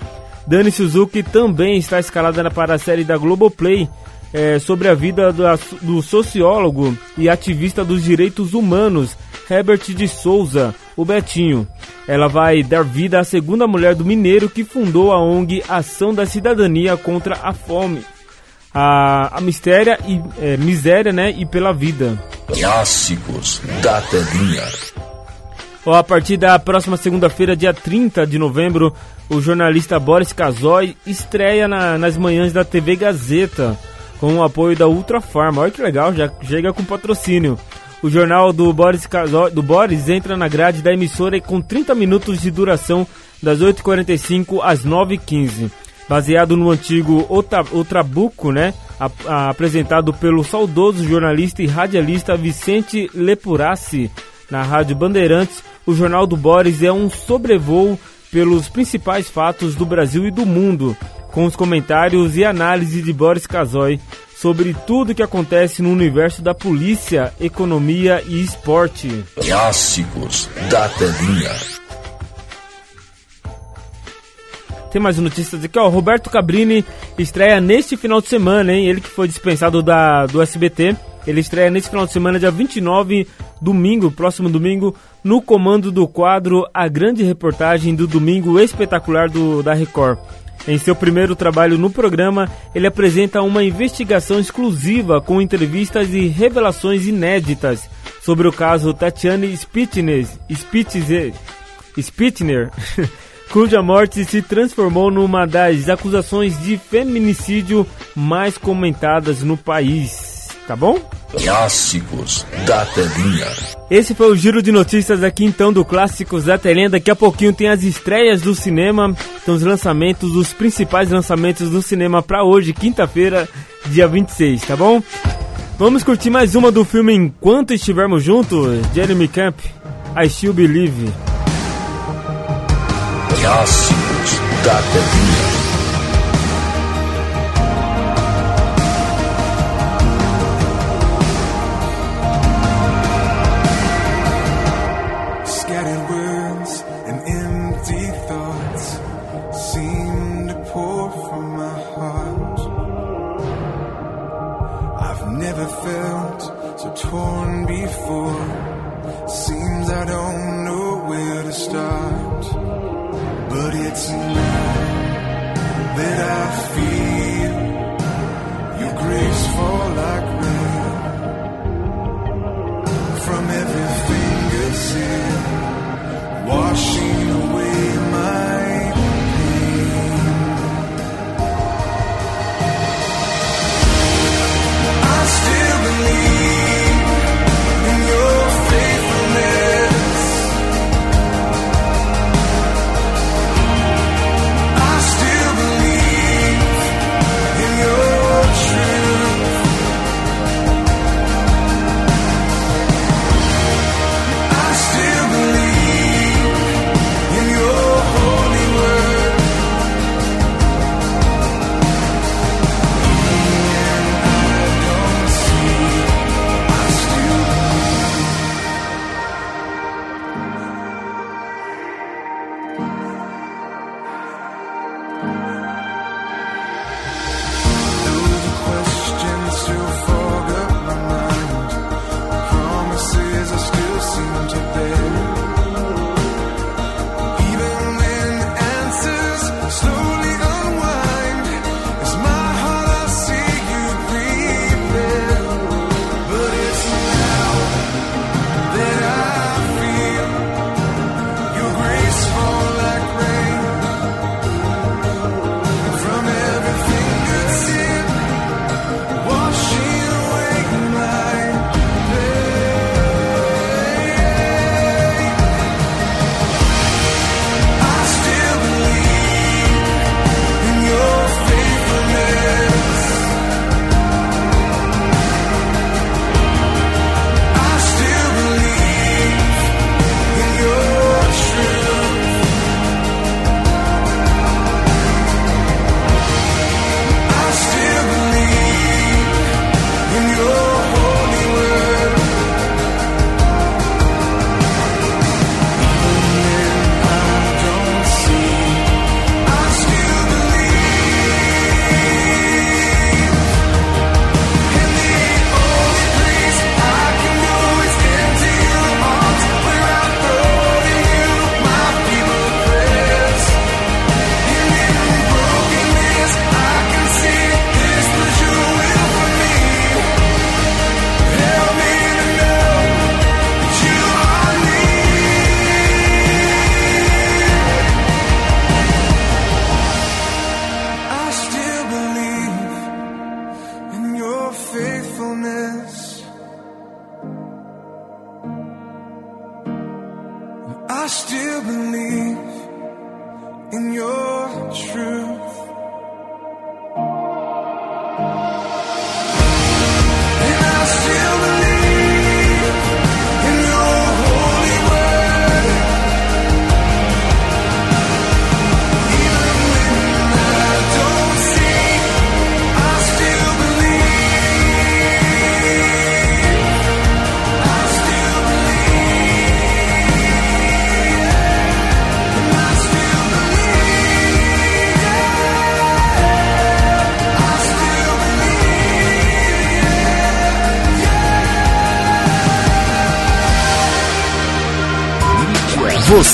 Dani Suzuki também está escalada para a série da Globoplay é, sobre a vida da- do sociólogo e ativista dos direitos humanos Herbert de Souza, o Betinho. Ela vai dar vida à segunda mulher do mineiro que fundou a ONG Ação da Cidadania contra a Fome, a, a mistéria e é, miséria, né, e pela vida. Clássicos da telinha. A partir da próxima segunda-feira, dia 30 de novembro, o jornalista Boris Casoy estreia na- nas manhãs da TV Gazeta, com o apoio da Ultra Farma. Olha que legal, já chega com patrocínio. O jornal do Boris, Casoy, do Boris entra na grade da emissora com 30 minutos de duração, das 8h45 às 9h15. Baseado no antigo Ota- Otrabuco, né? a- a- apresentado pelo saudoso jornalista e radialista Vicente Lepuraci na Rádio Bandeirantes, o Jornal do Boris é um sobrevoo pelos principais fatos do Brasil e do mundo, com os comentários e análise de Boris Casoy sobre tudo que acontece no universo da polícia, economia e esporte. Clássicos da telinha. Tem mais notícias aqui, ó. Roberto Cabrini estreia neste final de semana, hein? Ele que foi dispensado da, do SBT. Ele estreia neste final de semana, dia 29, domingo, próximo domingo, no comando do quadro A Grande Reportagem do Domingo Espetacular do, da Record. Em seu primeiro trabalho no programa, ele apresenta uma investigação exclusiva com entrevistas e revelações inéditas sobre o caso Tatiane Spitzner, Spitzner cuja morte se transformou numa das acusações de feminicídio mais comentadas no país. Tá bom? Clássicos da telinha. Esse foi o giro de notícias aqui então do Clássicos da Telinha. Daqui a pouquinho tem as estreias do cinema, então os lançamentos, os principais lançamentos do cinema para hoje, quinta-feira, dia 26, tá bom? Vamos curtir mais uma do filme Enquanto Estivermos Juntos, Jeremy Camp, I Still Believe. Clássicos da telinha.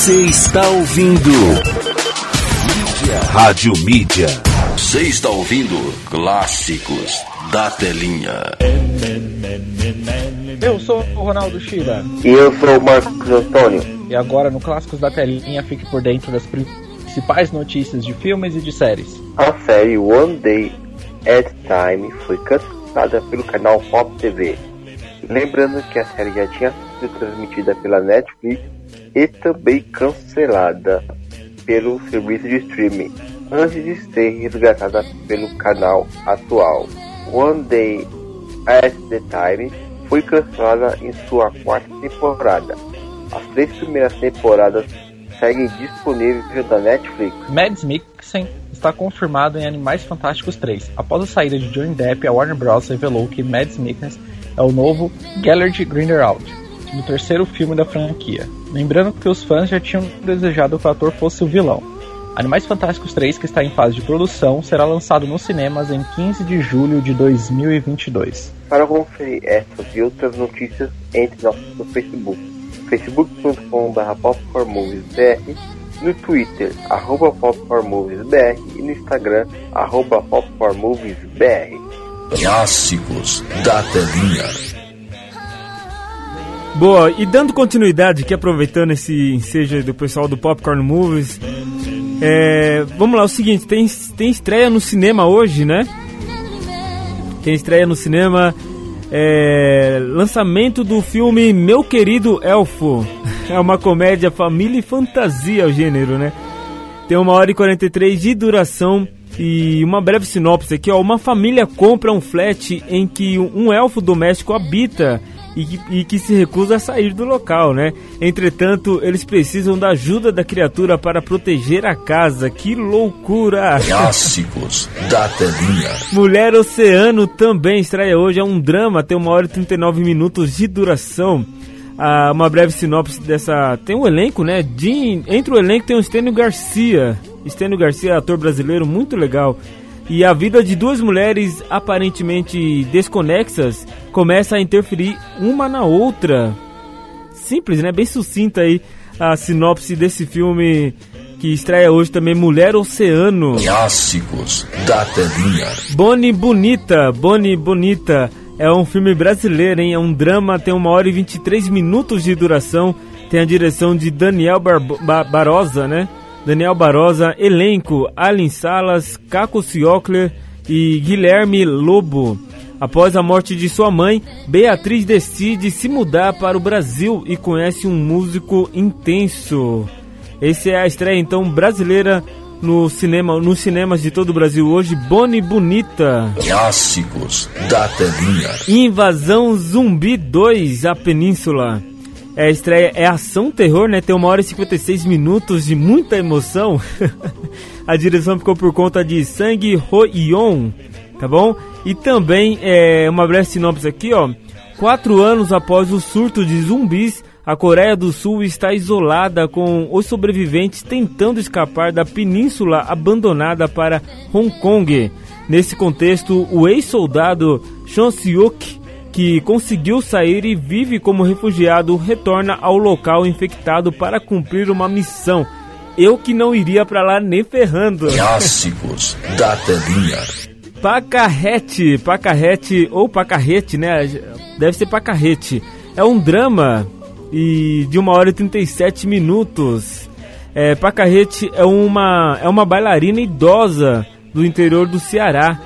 Você está ouvindo Rádio Mídia. Você está ouvindo Clássicos da Telinha. Eu sou o Ronaldo Shira. E eu sou o Marcos Antônio. E agora no Clássicos da Telinha fique por dentro das principais notícias de filmes e de séries. A série One Day at Time foi cancelada pelo canal Pop TV. Lembrando que a série já tinha sido transmitida pela Netflix e também cancelada pelo serviço de streaming antes de ser resgatada pelo canal atual. One Day at the Time foi cancelada em sua quarta temporada. As três primeiras temporadas seguem disponíveis na Netflix. Mads Mikkelsen está confirmado em Animais Fantásticos 3. Após a saída de Johnny Depp, a Warner Bros. revelou que Mads Mikkelsen é o novo Gellert Grindelwald, no terceiro filme da franquia. Lembrando que os fãs já tinham desejado que o ator fosse o vilão. Animais Fantásticos 3, que está em fase de produção, será lançado nos cinemas em 15 de julho de 2022. Para conferir essas e outras notícias, entre no Facebook, facebook.com.br no Twitter, arroba popcornmoviesbr e no Instagram, arroba popcornmoviesbr. Clássicos da Telinha. Boa, e dando continuidade aqui, aproveitando esse ensejo do pessoal do Popcorn Movies, é, vamos lá, o seguinte, tem, tem estreia no cinema hoje, né? Tem estreia no cinema, é, lançamento do filme Meu Querido Elfo. É uma comédia família e fantasia o gênero, né? Tem uma hora e 43 de duração e uma breve sinopse aqui, ó. Uma família compra um flat em que um elfo doméstico habita e que, e que se recusa a sair do local, né? Entretanto, eles precisam da ajuda da criatura para proteger a casa. Que loucura! Clássicos da Telinha. Mulher Oceano também estreia hoje. É um drama, tem uma hora e 39 minutos de duração. Ah, uma breve sinopse dessa. Tem um elenco, né? De... Entre o elenco tem o Stênio Garcia. Stênio Garcia, ator brasileiro muito legal. E a vida de duas mulheres aparentemente desconexas começa a interferir uma na outra. Simples, né? Bem sucinta aí a sinopse desse filme que estreia hoje também Mulher Oceano. Clássicos da Telinha. Bonnie Bonita, Bonnie Bonita. É um filme brasileiro, hein? É um drama, tem uma hora e 23 minutos de duração. Tem a direção de Daniel Bar ba Barosa, né? Daniel Barosa, elenco, Alin Salas, Caco Ciocler e Guilherme Lobo. Após a morte de sua mãe, Beatriz decide se mudar para o Brasil e conhece um músico intenso. Essa é a estreia então brasileira no cinema, nos cinemas de todo o Brasil hoje, Boni Bonita. Clássicos da Telinha. Invasão Zumbi 2, a Península. É, a estreia é ação terror, né? Tem uma hora e 56 minutos de muita emoção. a direção ficou por conta de Sang Ho-yeon, tá bom? E também, é, uma breve sinopse aqui, ó. Quatro anos após o surto de zumbis, a Coreia do Sul está isolada com os sobreviventes tentando escapar da península abandonada para Hong Kong. Nesse contexto, o ex-soldado Chon Seok, que conseguiu sair e vive como refugiado, retorna ao local infectado para cumprir uma missão. Eu que não iria para lá nem ferrando. Clássicos da Telinha. Pacarrete, Pacarrete ou Pacarrete, né? Deve ser Pacarrete. É um drama e de uma hora e 37 minutos. É, Pacarrete é uma, é uma bailarina idosa do interior do Ceará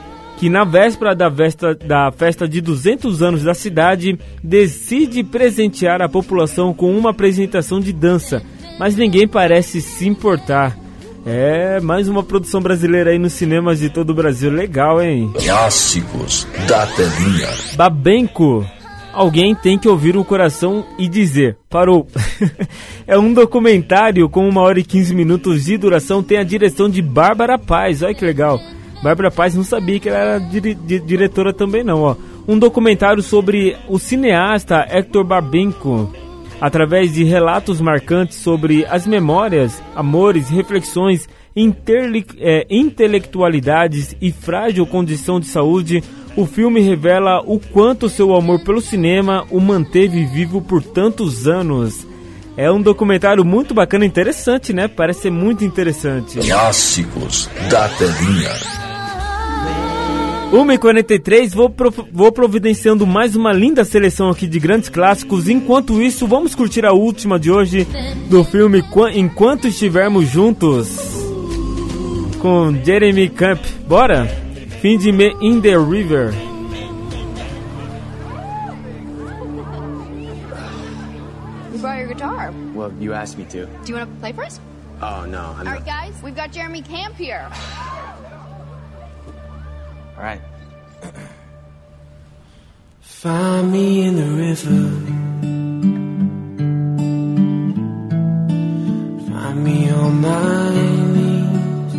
que na véspera da festa, da festa de 200 anos da cidade decide presentear a população com uma apresentação de dança, mas ninguém parece se importar. É, mais uma produção brasileira aí nos cinemas de todo o Brasil. Legal, hein? Clássicos da Telinha. Babenco. Alguém tem que ouvir o coração e dizer: parou. é um documentário com uma hora e 15 minutos de duração. Tem a direção de Bárbara Paz. Olha que legal. Bárbara Paz não sabia que ela era dire di diretora também, não. Ó. Um documentário sobre o cineasta Hector Babenco através de relatos marcantes sobre as memórias, amores, reflexões, é, intelectualidades e frágil condição de saúde, o filme revela o quanto seu amor pelo cinema o manteve vivo por tantos anos. É um documentário muito bacana, interessante, né? Parece ser muito interessante. Clássicos da telinha. 1h43, vou, pro- vou providenciando mais uma linda seleção aqui de grandes clássicos. Enquanto isso, vamos curtir a última de hoje do filme Qua- Enquanto Estivermos Juntos com Jeremy Camp. Bora? Find Me in the River. You brought your guitar. Well, you asked me to. Do you want to play for us? Oh, no, I'm All right, guys, we've got Jeremy Camp here. Find me in the river. Find me on my knees.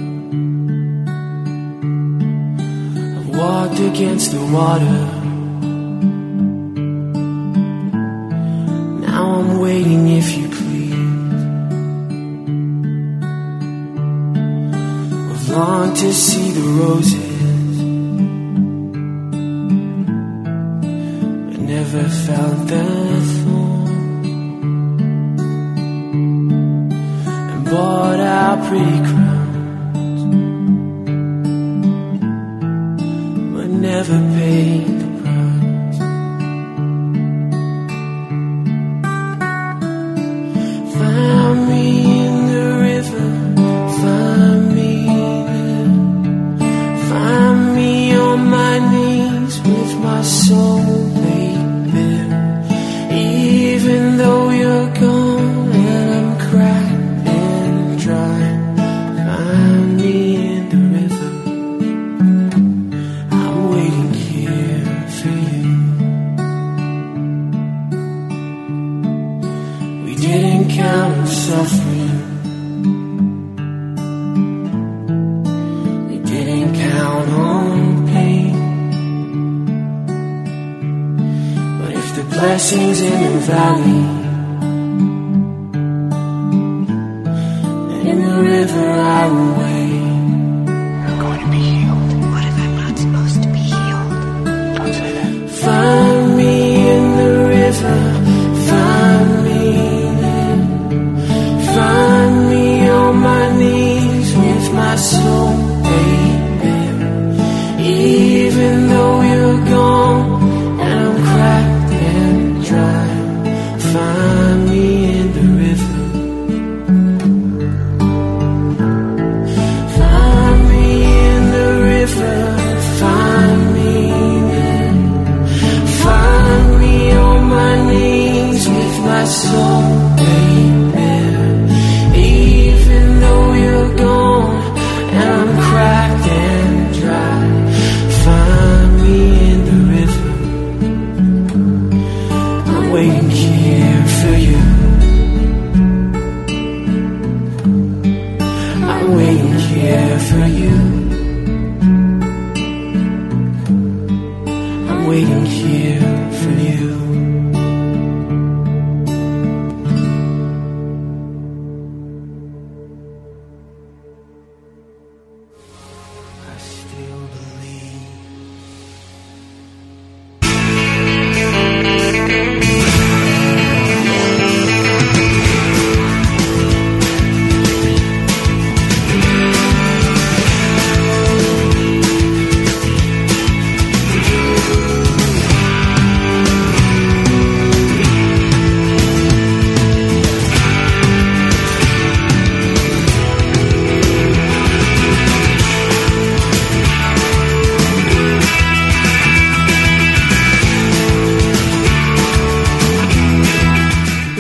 I've walked against the water. Now I'm waiting if you please. I've longed to see the roses. Felt the thorn and bought out pretty crowns, but never paid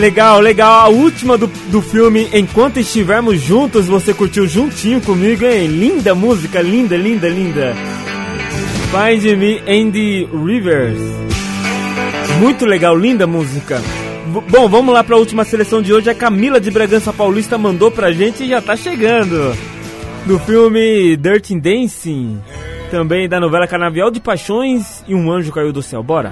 Legal, legal. A última do, do filme Enquanto Estivermos Juntos, você curtiu juntinho comigo, hein? Linda música, linda, linda, linda. Find Me the Rivers. Muito legal, linda música. V- Bom, vamos lá para a última seleção de hoje. A Camila de Bragança Paulista mandou pra gente e já tá chegando. Do filme Dirty Dancing. Também da novela Canavial de Paixões e Um Anjo Caiu do Céu. Bora.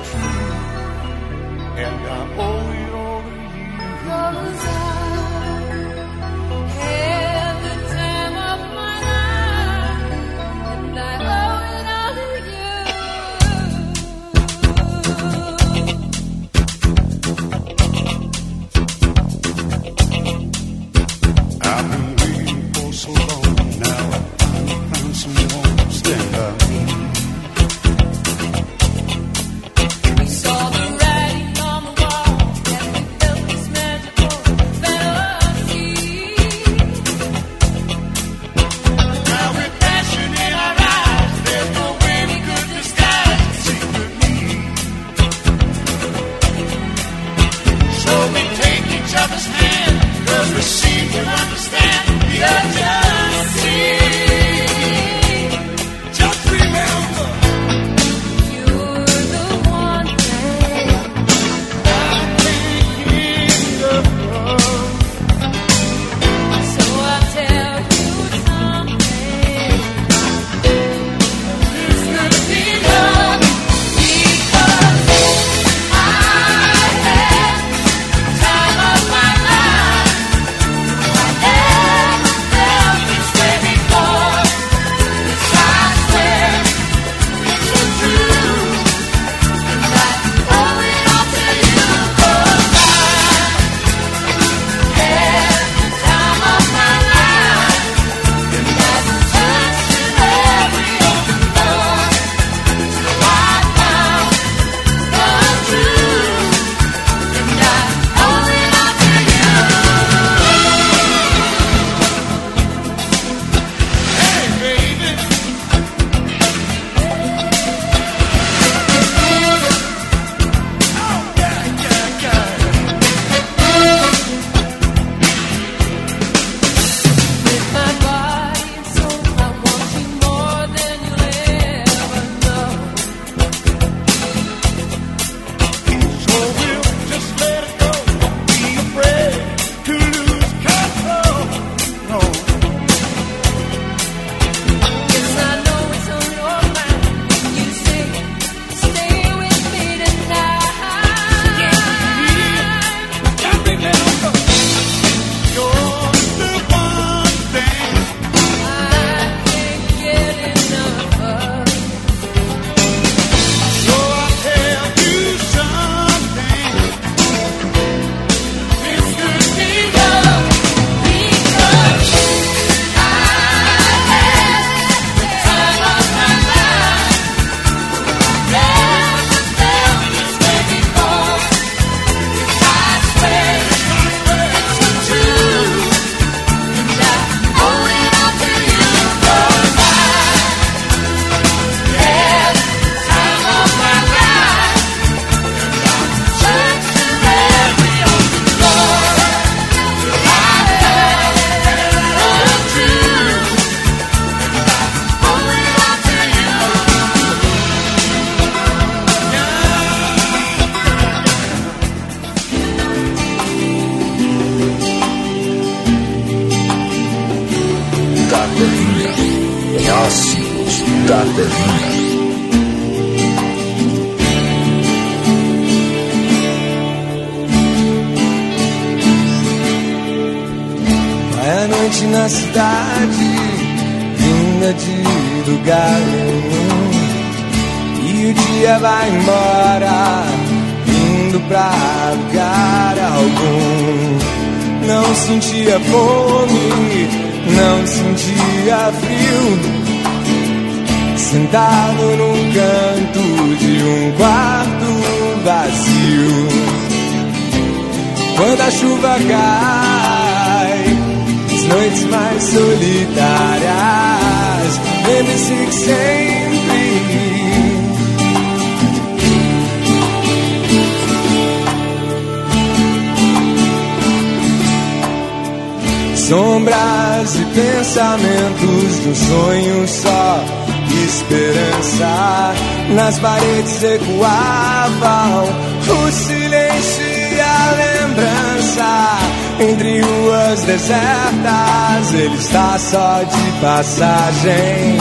Passagem.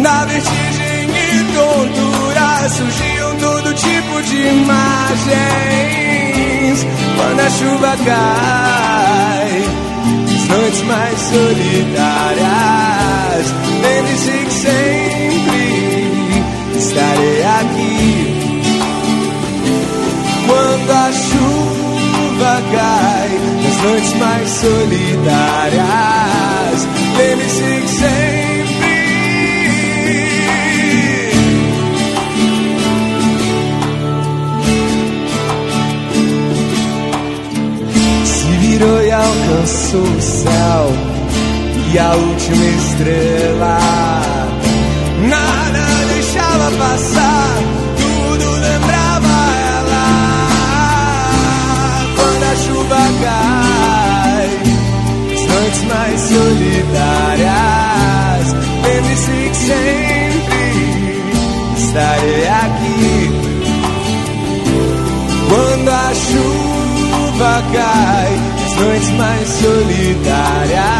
Na vertigem e tontura surgiam todo tipo de imagens. Quando a chuva cai as noites mais solitárias. Lembre-se que sempre estarei aqui. Quando a chuva cai nas noites mais solitárias. Sempre. Se virou e alcançou o céu e a última estrela. Nada deixava passar, tudo lembrava ela. Quando a chuva cai, noites mais as noites mais solitárias.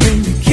O meu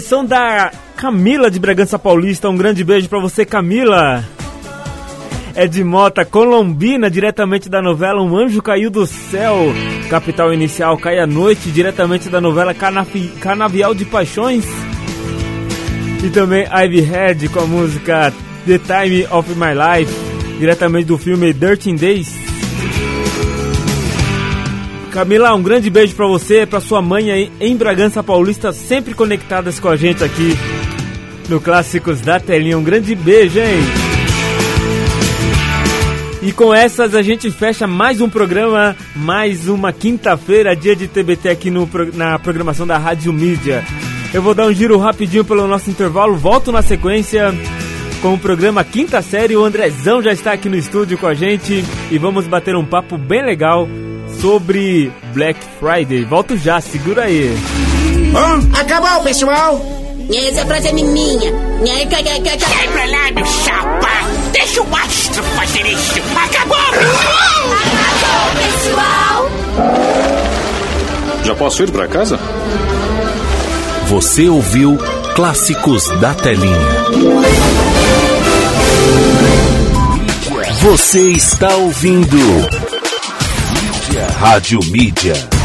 seleção da Camila de Bragança Paulista. Um grande beijo pra você, Camila. É de Mota, Colombina, diretamente da novela Um Anjo Caiu do Céu. Capital Inicial cai à noite, diretamente da novela Canafi- Canavial de Paixões. E também Ivy Head com a música The Time of My Life, diretamente do filme Dirty Days. Camila, um grande beijo pra você, pra sua mãe aí em Bragança Paulista, sempre conectadas com a gente aqui no Clássicos da Telinha. Um grande beijo, hein? E com essas a gente fecha mais um programa, mais uma quinta-feira, dia de TBT aqui no, na programação da Rádio Mídia. Eu vou dar um giro rapidinho pelo nosso intervalo, volto na sequência com o programa Quinta Série. O Andrezão já está aqui no estúdio com a gente e vamos bater um papo bem legal sobre Black Friday. Volto já, segura aí. Acabou, pessoal! Essa frase é minha. Sai pra lá, meu chapa! Deixa o astro fazer isso! Acabou, pessoal! Acabou, pessoal! Já posso ir para casa? Você ouviu Clássicos da Telinha. Você está ouvindo Rádio Mídia.